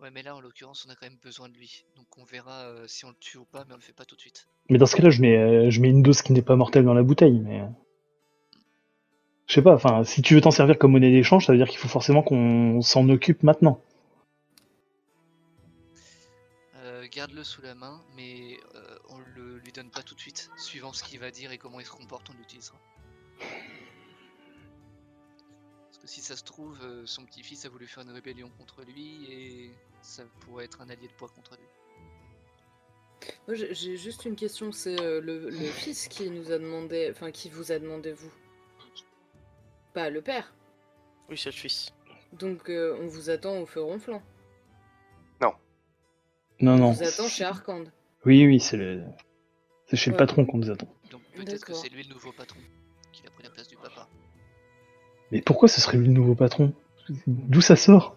ouais, mais là en l'occurrence, on a quand même besoin de lui. Donc on verra si on le tue ou pas, mais on le fait pas tout de suite. Mais dans ce cas-là, je mets, je mets une dose qui n'est pas mortelle dans la bouteille, mais. Je sais pas, enfin, si tu veux t'en servir comme monnaie d'échange, ça veut dire qu'il faut forcément qu'on s'en occupe maintenant. Euh, Garde-le sous la main, mais euh, on le lui donne pas tout de suite. Suivant ce qu'il va dire et comment il se comporte, on l'utilisera. Parce que si ça se trouve, euh, son petit-fils a voulu faire une rébellion contre lui et ça pourrait être un allié de poids contre lui. Moi, j'ai juste une question, c'est le, le fils qui nous a demandé, enfin qui vous a demandé vous. Pas le père. Oui, c'est le fils. Donc euh, on vous attend au feu ronflant. Non, On non. vous attend chez Arcande. Oui, oui, c'est le... c'est chez le Ouais. patron qu'on nous attend. Donc peut-être que D'accord. c'est lui le nouveau patron, qu'il a pris la place du papa. Mais pourquoi ce serait lui le nouveau patron? D'où ça sort?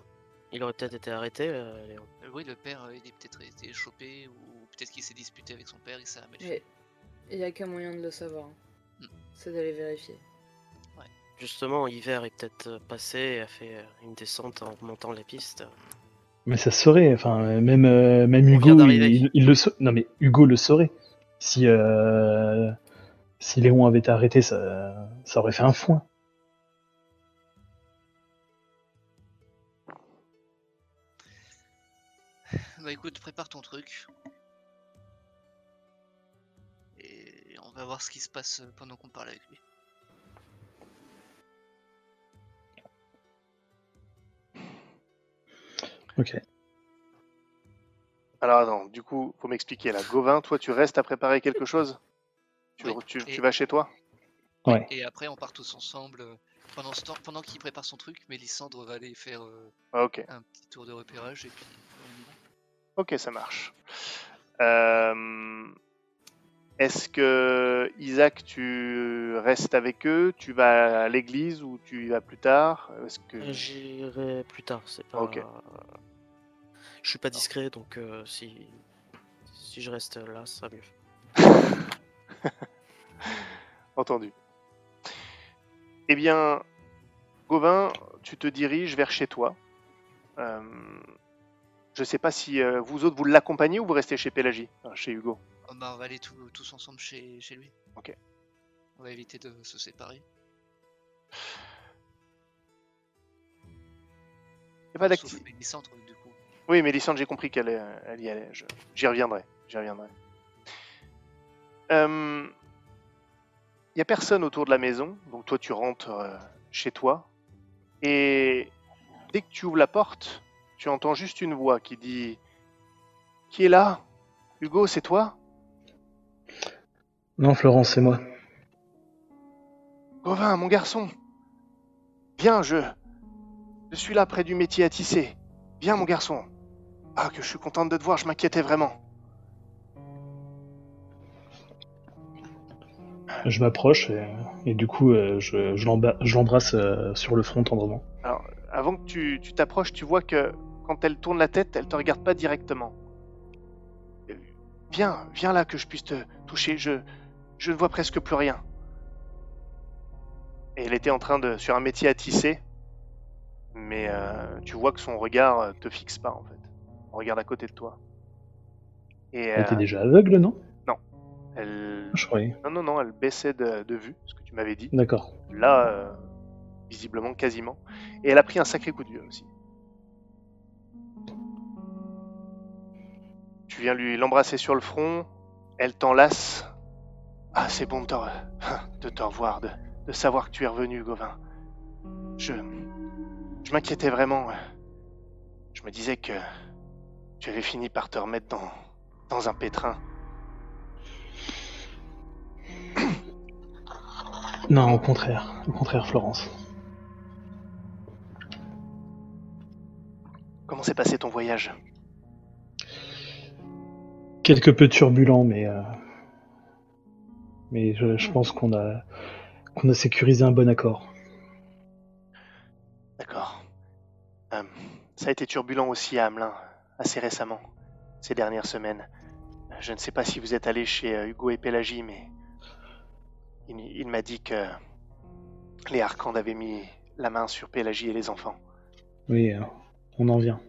Il aurait peut-être été arrêté, euh, Léon. Euh, oui, le père, euh, il est peut-être été chopé ou peut-être qu'il s'est disputé avec son père et ça a mal Mais il y a qu'un moyen de le savoir. hein. Hmm. C'est d'aller vérifier. Justement, Hiver est peut-être euh, passé et a fait euh, une descente en montant les pistes. Mais ça se saurait, enfin, même, euh, même Hugo, il, il le sa- Non, mais Hugo le saurait. Si, euh, si Léon avait été arrêté, ça, ça aurait fait un foin. Bah écoute, prépare ton truc. Et on va voir ce qui se passe pendant qu'on parle avec lui. Ok. Alors attends, du coup, faut m'expliquer là. Gauvin, toi, tu restes à préparer quelque chose? Tu, Oui, tu- et- tu vas chez toi? Ouais. Et après, on part tous ensemble. euh, Pendant ce temps, pendant qu'il prépare son truc, Mélissandre va aller faire euh, Ah, un petit tour de repérage et puis on y va. ok, ça marche. Euh, Est-ce que Isaac, tu restes avec eux? Tu vas à l'église ou tu y vas plus tard? J'irai plus tard, c'est pas. Ok. Je suis pas discret, donc euh, si si je reste là, ça sera mieux. (laughs) Entendu. Eh bien, Gauvin, tu te diriges vers chez toi. Euh, je sais pas si euh, vous autres vous l'accompagnez ou vous restez chez Pélagie, Enfin, chez Hugo? Oh, bah, on va aller tous- tous ensemble chez, chez lui. Ok. On va éviter de se séparer. Il n'y a pas Sauf Oui, Mélissande, j'ai compris qu'elle elle y allait. J'y reviendrai. J'y reviendrai. Il n'y a personne autour de la maison, donc toi tu rentres euh, chez toi. Et dès que tu ouvres la porte, tu entends juste une voix qui dit Qui est là? Hugo, c'est toi? Non, Florence, c'est moi. Gauvin, mon garçon Viens, je. Je suis là près du métier à tisser. Viens, mon garçon. Ah, que je suis contente de te voir, je m'inquiétais vraiment. Je m'approche et, et du coup, euh, je, l'embrasse euh, sur le front tendrement. Avant que tu t'approches, tu vois que quand elle tourne la tête, elle te regarde pas directement. Viens, viens là que je puisse te toucher. Je, je ne vois presque plus rien. Et elle était en train de sur un métier à tisser, mais euh, tu vois que son regard te fixe pas en fait. On regarde à côté de toi. Et Elle était euh, déjà aveugle, non? Elle, Je croyais. non non non, elle baissait de, de vue, ce que tu m'avais dit. D'accord. Là, euh, visiblement quasiment. Et elle a pris un sacré coup de vieux aussi. Tu viens lui l'embrasser sur le front, elle t'enlace. Ah, c'est bon de te, re- (laughs) de te revoir, de, de savoir que tu es revenu, Gauvin. Je, je m'inquiétais vraiment. Je me disais que tu avais fini par te remettre dans, dans un pétrin. (coughs) Non, au contraire. Au contraire, Florence. Comment s'est passé ton voyage? Quelque peu turbulent, mais euh, mais je, je pense qu'on a qu'on a sécurisé un bon accord. D'accord. Euh, ça a été turbulent aussi à Hamelin, assez récemment, ces dernières semaines. Je ne sais pas si vous êtes allé chez euh, Hugo et Pélagie, mais il, il m'a dit que les Arcandes avaient mis la main sur Pélagie et les enfants. Oui, euh, on en vient.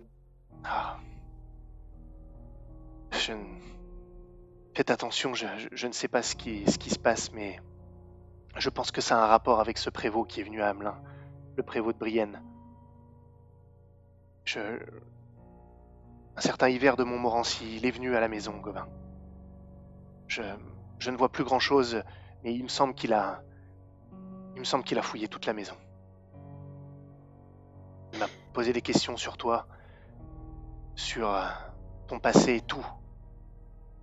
Ah. Je ne- Faites attention, je, je- je ne sais pas ce qui, ce qui se passe, mais je pense que ça a un rapport avec ce prévôt qui est venu à Hamelin, le prévôt de Brienne. Je... Un certain hiver de Montmorency, il est venu à la maison, Gauvin. Je, je ne vois plus grand-chose, mais il me semble qu'il a... Il me semble qu'il a fouillé toute la maison. Il m'a posé des questions sur toi, sur euh, ton passé et tout.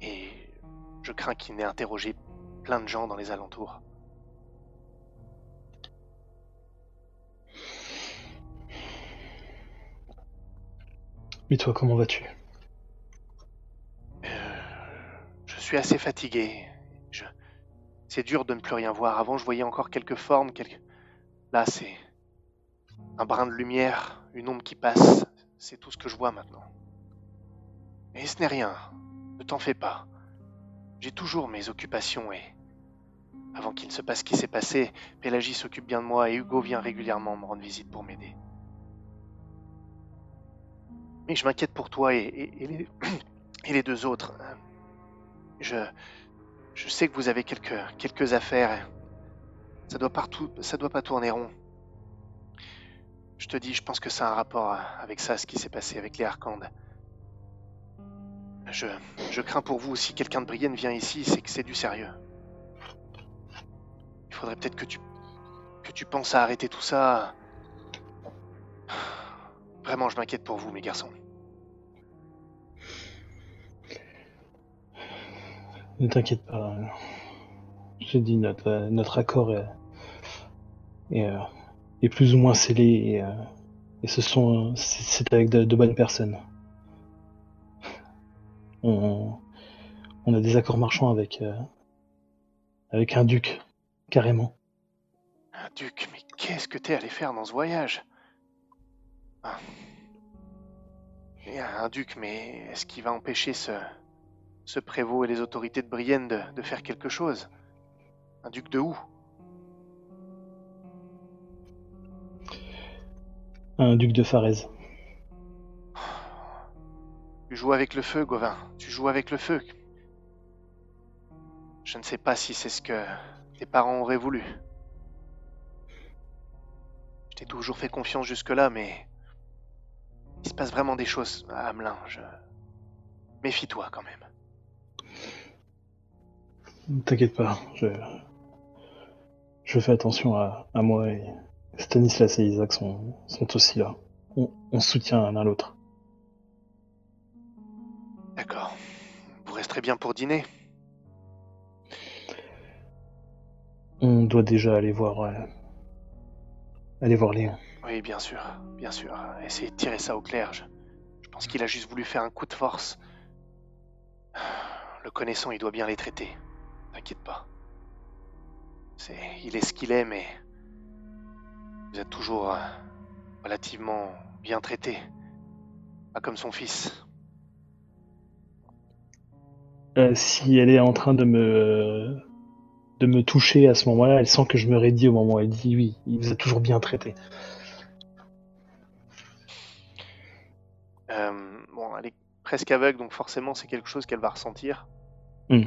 Et je crains qu'il n'ait interrogé plein de gens dans les alentours. Et toi, comment vas-tu? Euh, je suis assez fatigué. C'est dur de ne plus rien voir. Avant, je voyais encore quelques formes, quelques... Là, c'est un brin de lumière, une ombre qui passe. C'est tout ce que je vois maintenant. Mais ce n'est rien. Ne t'en fais pas. J'ai toujours mes occupations et... Avant qu'il ne se passe ce qui s'est passé, Pélagie s'occupe bien de moi et Hugo vient régulièrement me rendre visite pour m'aider. Mais je m'inquiète pour toi et, (clears throat) et- les... deux autres. Je, je sais que vous avez quelques, quelques affaires. Ça doit partout, ça doit pas tourner rond. Je te dis, je pense que ça a un rapport avec ça, ce qui s'est passé avec les Arcandes. Je, je crains pour vous si quelqu'un de Brienne vient ici, c'est que c'est du sérieux. Il faudrait peut-être que tu, que tu penses à arrêter tout ça. Vraiment, je m'inquiète pour vous, mes garçons. Ne t'inquiète pas. J'ai dit notre euh, notre accord est, est, euh, est plus ou moins scellé et, euh, et ce sont c'est avec de, de bonnes personnes. On, on a des accords marchands avec euh, avec un duc carrément. Un duc, mais qu'est-ce que t'es allé faire dans ce voyage? Ah. Un duc, mais est-ce qu'il va empêcher ce, ce prévôt et les autorités de Brienne de, de faire quelque chose? Un duc de où Un duc de Farez. Tu joues avec le feu, Gauvin. Tu joues avec le feu. Je ne sais pas si c'est ce que tes parents auraient voulu. Je t'ai toujours fait confiance jusque-là, mais Il se passe vraiment des choses à Hamelin. Je... Méfie-toi quand même. T'inquiète pas, je... je fais attention à, à moi et Stanislas et Isaac sont, sont aussi là. On, on soutient l'un l'autre. D'accord. Vous resterez bien pour dîner? On doit déjà aller voir. euh, aller voir Léon. Oui, bien sûr, bien sûr. Essayez de tirer ça au clair. Je, pense qu'il a juste voulu faire un coup de force. Le connaissant, il doit bien les traiter. T'inquiète pas. Il est ce qu'il est, mais vous êtes toujours euh, relativement bien traité. Pas comme son fils. Euh, si elle est en train de me de me toucher à ce moment-là, elle sent que je me raidis au moment où elle dit oui, il vous a toujours bien traité. Presque aveugle, donc forcément, c'est quelque chose qu'elle va ressentir. Hmm.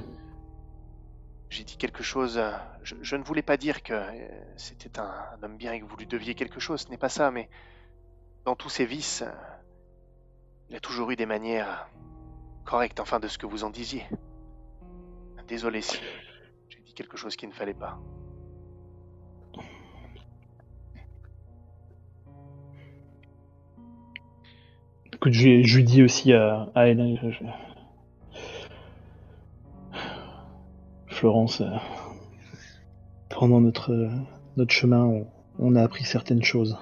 J'ai dit quelque chose. euh, Je, je ne voulais pas dire que euh, c'était un, un homme bien et que vous lui deviez quelque chose. Ce n'est pas ça, mais dans tous ses vices, euh, il a toujours eu des manières correctes, enfin, de ce que vous en disiez. Désolé si j'ai dit quelque chose qu'il ne fallait pas. Écoute, je, lui- dis aussi à, je- Florence, euh, pendant notre, notre chemin, on, a appris certaines choses.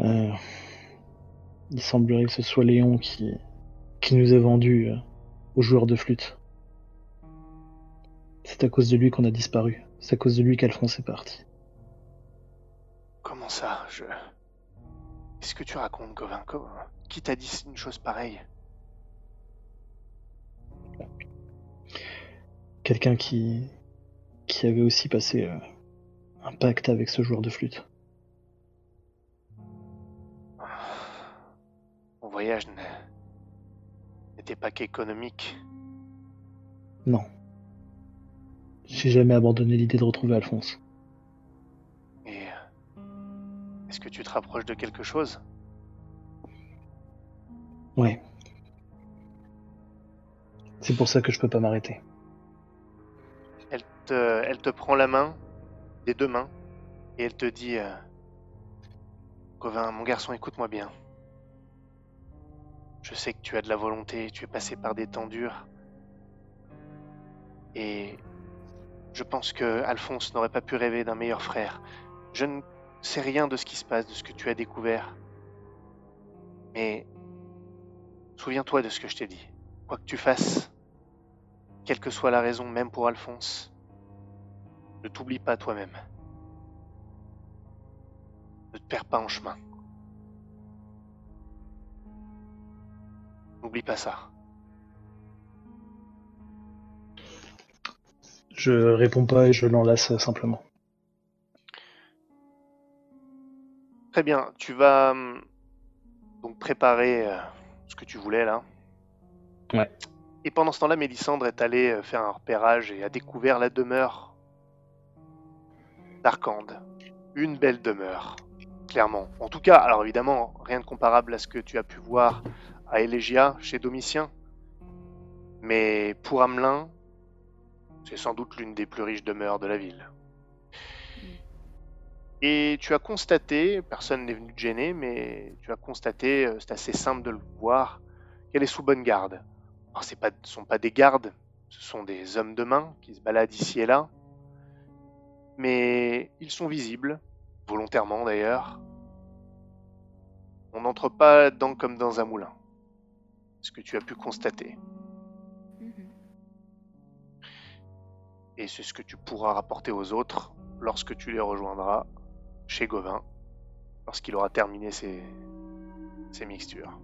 Euh, il semblerait que ce soit Léon qui, qui nous a vendu euh, aux joueurs de flûte. C'est à cause de lui qu'on a disparu. C'est à cause de lui qu'Alphonse est parti. Comment ça? Je. Qu'est-ce que tu racontes, Gauvin Qui t'a dit une chose pareille? Quelqu'un qui, qui avait aussi passé euh, un pacte avec ce joueur de flûte. Mon voyage n'était pas qu'économique. Non. J'ai jamais abandonné l'idée de retrouver Alphonse. Est-ce que tu te rapproches de quelque chose? Ouais. C'est pour ça que je peux pas m'arrêter. elle te, elle te prend la main, des deux mains, et elle te dit euh, Gauvin, mon garçon, écoute-moi bien. Je sais que tu as de la volonté, tu es passé par des temps durs. Et je pense que Alphonse n'aurait pas pu rêver d'un meilleur frère. Je ne sais rien de ce qui se passe, de ce que tu as découvert. Mais souviens-toi de ce que je t'ai dit. Quoi que tu fasses, quelle que soit la raison, même pour Alphonse, ne t'oublie pas toi-même. Ne te perds pas en chemin. N'oublie pas ça. Je réponds pas et je l'enlace simplement. Très bien, tu vas hum, donc préparer euh, ce que tu voulais là. Ouais. Et pendant ce temps-là, Mélissandre est allée euh, faire un repérage et a découvert la demeure d'Arcande. Une belle demeure, clairement. En tout cas, alors évidemment, rien de comparable à ce que tu as pu voir à Élégia chez Domitien. Mais pour Hamelin, c'est sans doute l'une des plus riches demeures de la ville. Et tu as constaté, personne n'est venu te gêner, mais tu as constaté, euh, c'est assez simple de le voir, qu'elle est sous bonne garde. Alors, ce ne sont pas des gardes, ce sont des hommes de main qui se baladent ici et là, mais ils sont visibles, volontairement d'ailleurs. On n'entre pas dedans comme dans un moulin, ce que tu as pu constater. Mhm. Et c'est ce que tu pourras rapporter aux autres lorsque tu les rejoindras chez Gauvin, lorsqu'il aura terminé ses, ses mixtures.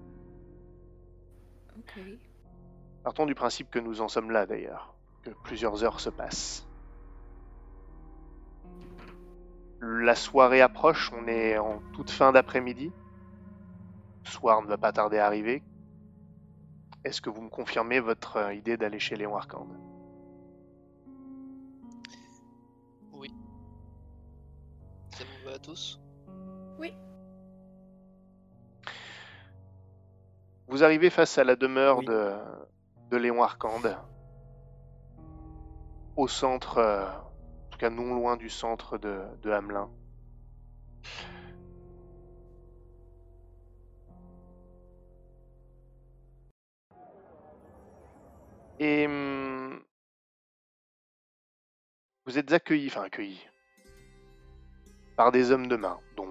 Partons du principe que nous en sommes là d'ailleurs, que plusieurs heures se passent. La soirée approche, on est en toute fin d'après-midi. Le soir ne va pas tarder à arriver. Est-ce que vous me confirmez votre euh, idée d'aller chez Léon Arcande Oui. Vous arrivez face à la demeure Oui. de, de Léon Arcande, au centre, euh, en tout cas non loin du centre de, de Hamelin. Et hum, vous êtes accueillis, enfin accueillis, par des hommes de main, dont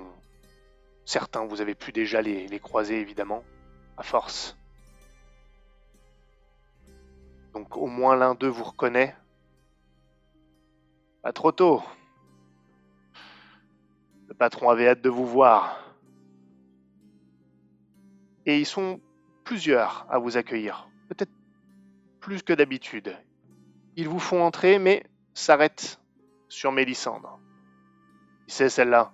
certains vous avez pu déjà les, les croiser évidemment, à force. Donc au moins l'un d'eux vous reconnaît. Pas trop tôt. Le patron avait hâte de vous voir. Et ils sont plusieurs à vous accueillir. Peut-être plus que d'habitude. Ils vous font entrer, mais s'arrêtent sur Mélissandre. Qui c'est celle-là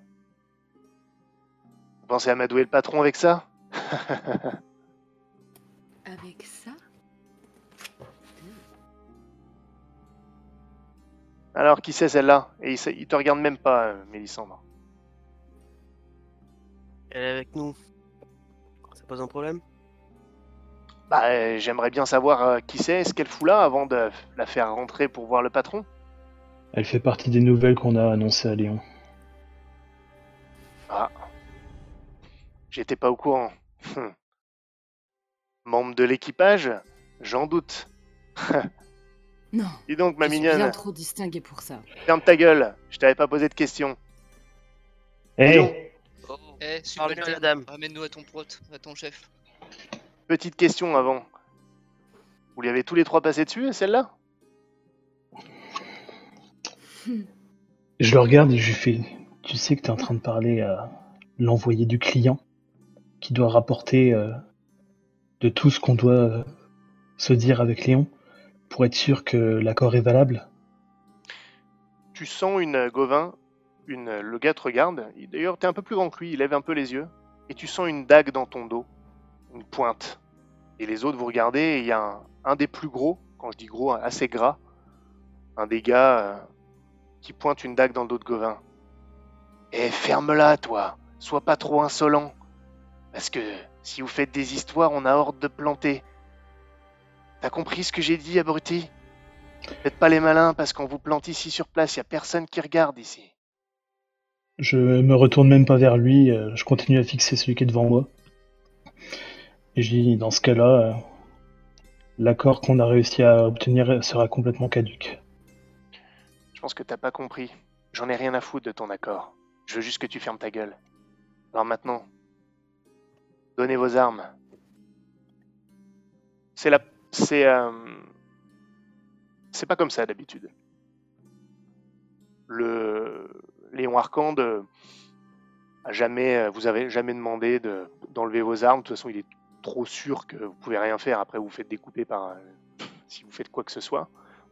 Vous pensez amadouer le patron avec ça (laughs) Avec ça Alors, qui c'est celle-là Et il te regarde même pas, euh, Mélissandre. Elle est avec nous. Ça pose un problème Bah, euh, j'aimerais bien savoir euh, qui c'est, ce qu'elle fout là, avant de la faire rentrer pour voir le patron. Elle fait partie des nouvelles qu'on a annoncées à Léon. J'étais pas au courant. Hum. Membre de l'équipage J'en doute. (laughs) Non. Dis donc, ma je suis mignonne, bien trop distingué pour ça. ferme ta gueule. Je t'avais pas posé de questions. Hé Léon. Oh, eh, Parlez-lui à la dame. ramène-nous à ton prote, à ton chef. Petite question avant. Vous lui avez tous les trois passé dessus, celle-là? Je le regarde et je lui fais Tu sais que t'es en train de parler à l'envoyé du client? Qui doit rapporter euh, de tout ce qu'on doit euh, se dire avec Léon pour être sûr que l'accord est valable Tu sens une euh, Gauvin, une, le gars te regarde. Il- D'ailleurs, t'es un peu plus grand que lui, il lève un peu les yeux. Et tu sens une dague dans ton dos, une pointe. Et les autres, vous regardez, il y a un, des plus gros, quand je dis gros, assez gras, un des gars qui pointe une dague dans le dos de Gauvin. Eh, ferme-la, toi Sois pas trop insolent. Parce que si vous faites des histoires, on a ordre de planter. T'as compris ce que j'ai dit, abruti? Faites pas les malins, parce qu'on vous plante ici sur place, y a personne qui regarde ici. Je me retourne même pas vers lui, euh, je continue à fixer celui qui est devant moi. Et je dis Dans ce cas-là, euh, l'accord qu'on a réussi à obtenir sera complètement caduque. Je pense que t'as pas compris. J'en ai rien à foutre de ton accord. Je veux juste que tu fermes ta gueule. Alors maintenant, donnez vos armes. Euh, c'est pas comme ça d'habitude. Le Léon Arcande euh, a jamais, euh, vous avez jamais demandé de d'enlever vos armes. De toute façon, il est trop sûr que vous pouvez rien faire. Après, vous faites découper par (laughs) si vous faites quoi que ce soit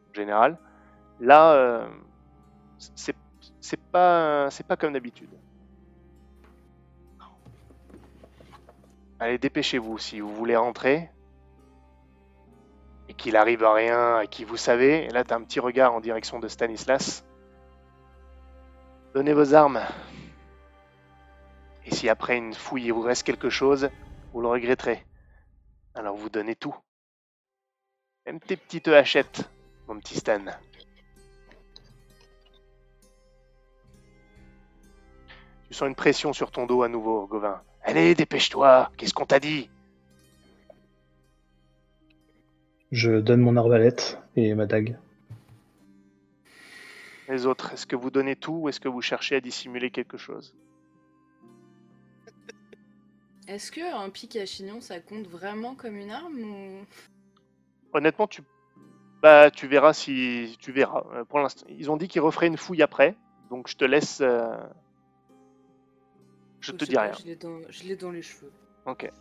en général. Là, c'est pas c'est pas comme d'habitude. Allez, dépêchez-vous si vous voulez rentrer et qu'il arrive à rien et qui vous savez. Et là, t'as un petit regard en direction de Stanislas. Donnez vos armes. Et si après une fouille il vous reste quelque chose, vous le regretterez. Alors vous donnez tout. Même tes petites hachettes, mon petit Stan. Tu sens une pression sur ton dos à nouveau, Gauvin. Allez, dépêche-toi, qu'est-ce qu'on t'a dit? Je donne mon arbalète et ma dague. Les autres, est-ce que vous donnez tout ou est-ce que vous cherchez à dissimuler quelque chose? Est-ce que un pic à chignon ça compte vraiment comme une arme ou Honnêtement, tu, bah, tu verras si tu verras. Euh, Pour l'instant, ils ont dit qu'ils referaient une fouille après, donc je te laisse. euh, Je te sais dis pas, rien. Je l'ai dans, je l'ai dans les cheveux. Ok.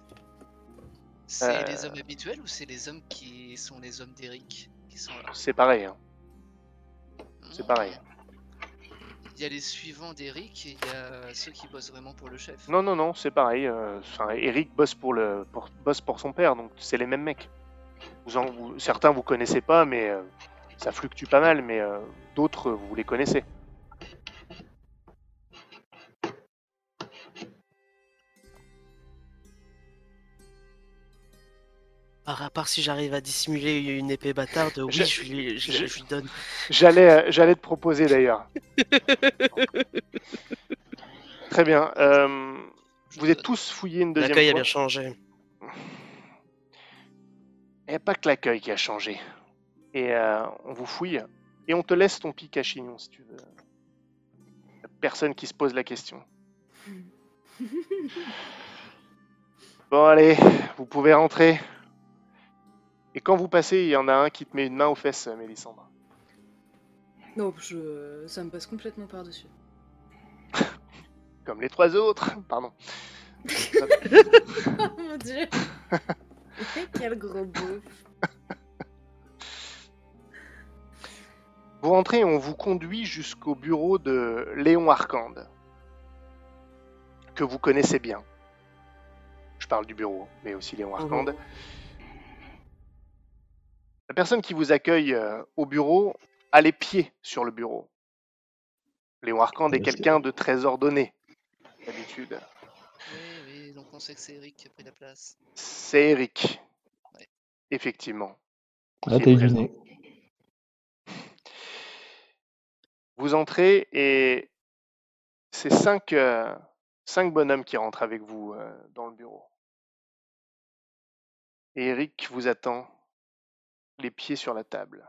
C'est Euh. les hommes habituels ou c'est les hommes qui sont les hommes d'Eric qui sont là? C'est pareil. hein. C'est Hmm. pareil. Il y a les suivants d'Eric et il y a ceux qui bossent vraiment pour le chef. Non, non, non, c'est pareil. euh, Enfin, Eric bosse pour le, pour, bosse pour son père, donc c'est les mêmes mecs. Vous en, vous- certains vous connaissez pas, mais euh, ça fluctue pas mal. Mais euh, d'autres, vous les connaissez. Part, à part si j'arrive à dissimuler une épée bâtarde, oui, Je- je, lui, je- je- je lui donne. J'allais, euh, j'allais te proposer d'ailleurs. (laughs) Très bien. euh, vous te êtes tous fouillés une deuxième L'accueil a fois. bien changé. Il n'y a pas que l'accueil qui a changé. Et euh, on vous fouille. Et on te laisse ton pic à chignon si tu veux. Personne qui se pose la question. (laughs) Bon allez, vous pouvez rentrer. Et quand vous passez, il y en a un qui te met une main aux fesses, Mélissandre. Non, je... ça me passe complètement par-dessus. (laughs) Comme les trois autres. Pardon. (laughs) Oh mon dieu (laughs) Quel gros beau Vous rentrez et on vous conduit jusqu'au bureau de Léon Arcande, que vous connaissez bien. Je parle du bureau, mais aussi Léon Arcande. La personne qui vous accueille euh, au bureau a les pieds sur le bureau. Léon Arcande est quelqu'un de très ordonné, d'habitude. Oui, oui, donc on sait que c'est Eric qui a pris la place. C'est Eric. Ouais. Effectivement. Là, qui t'as est eu du présent. nez. Vous entrez et c'est cinq, euh, cinq bonhommes qui rentrent avec vous euh, dans le bureau. Et Eric vous attend, les pieds sur la table.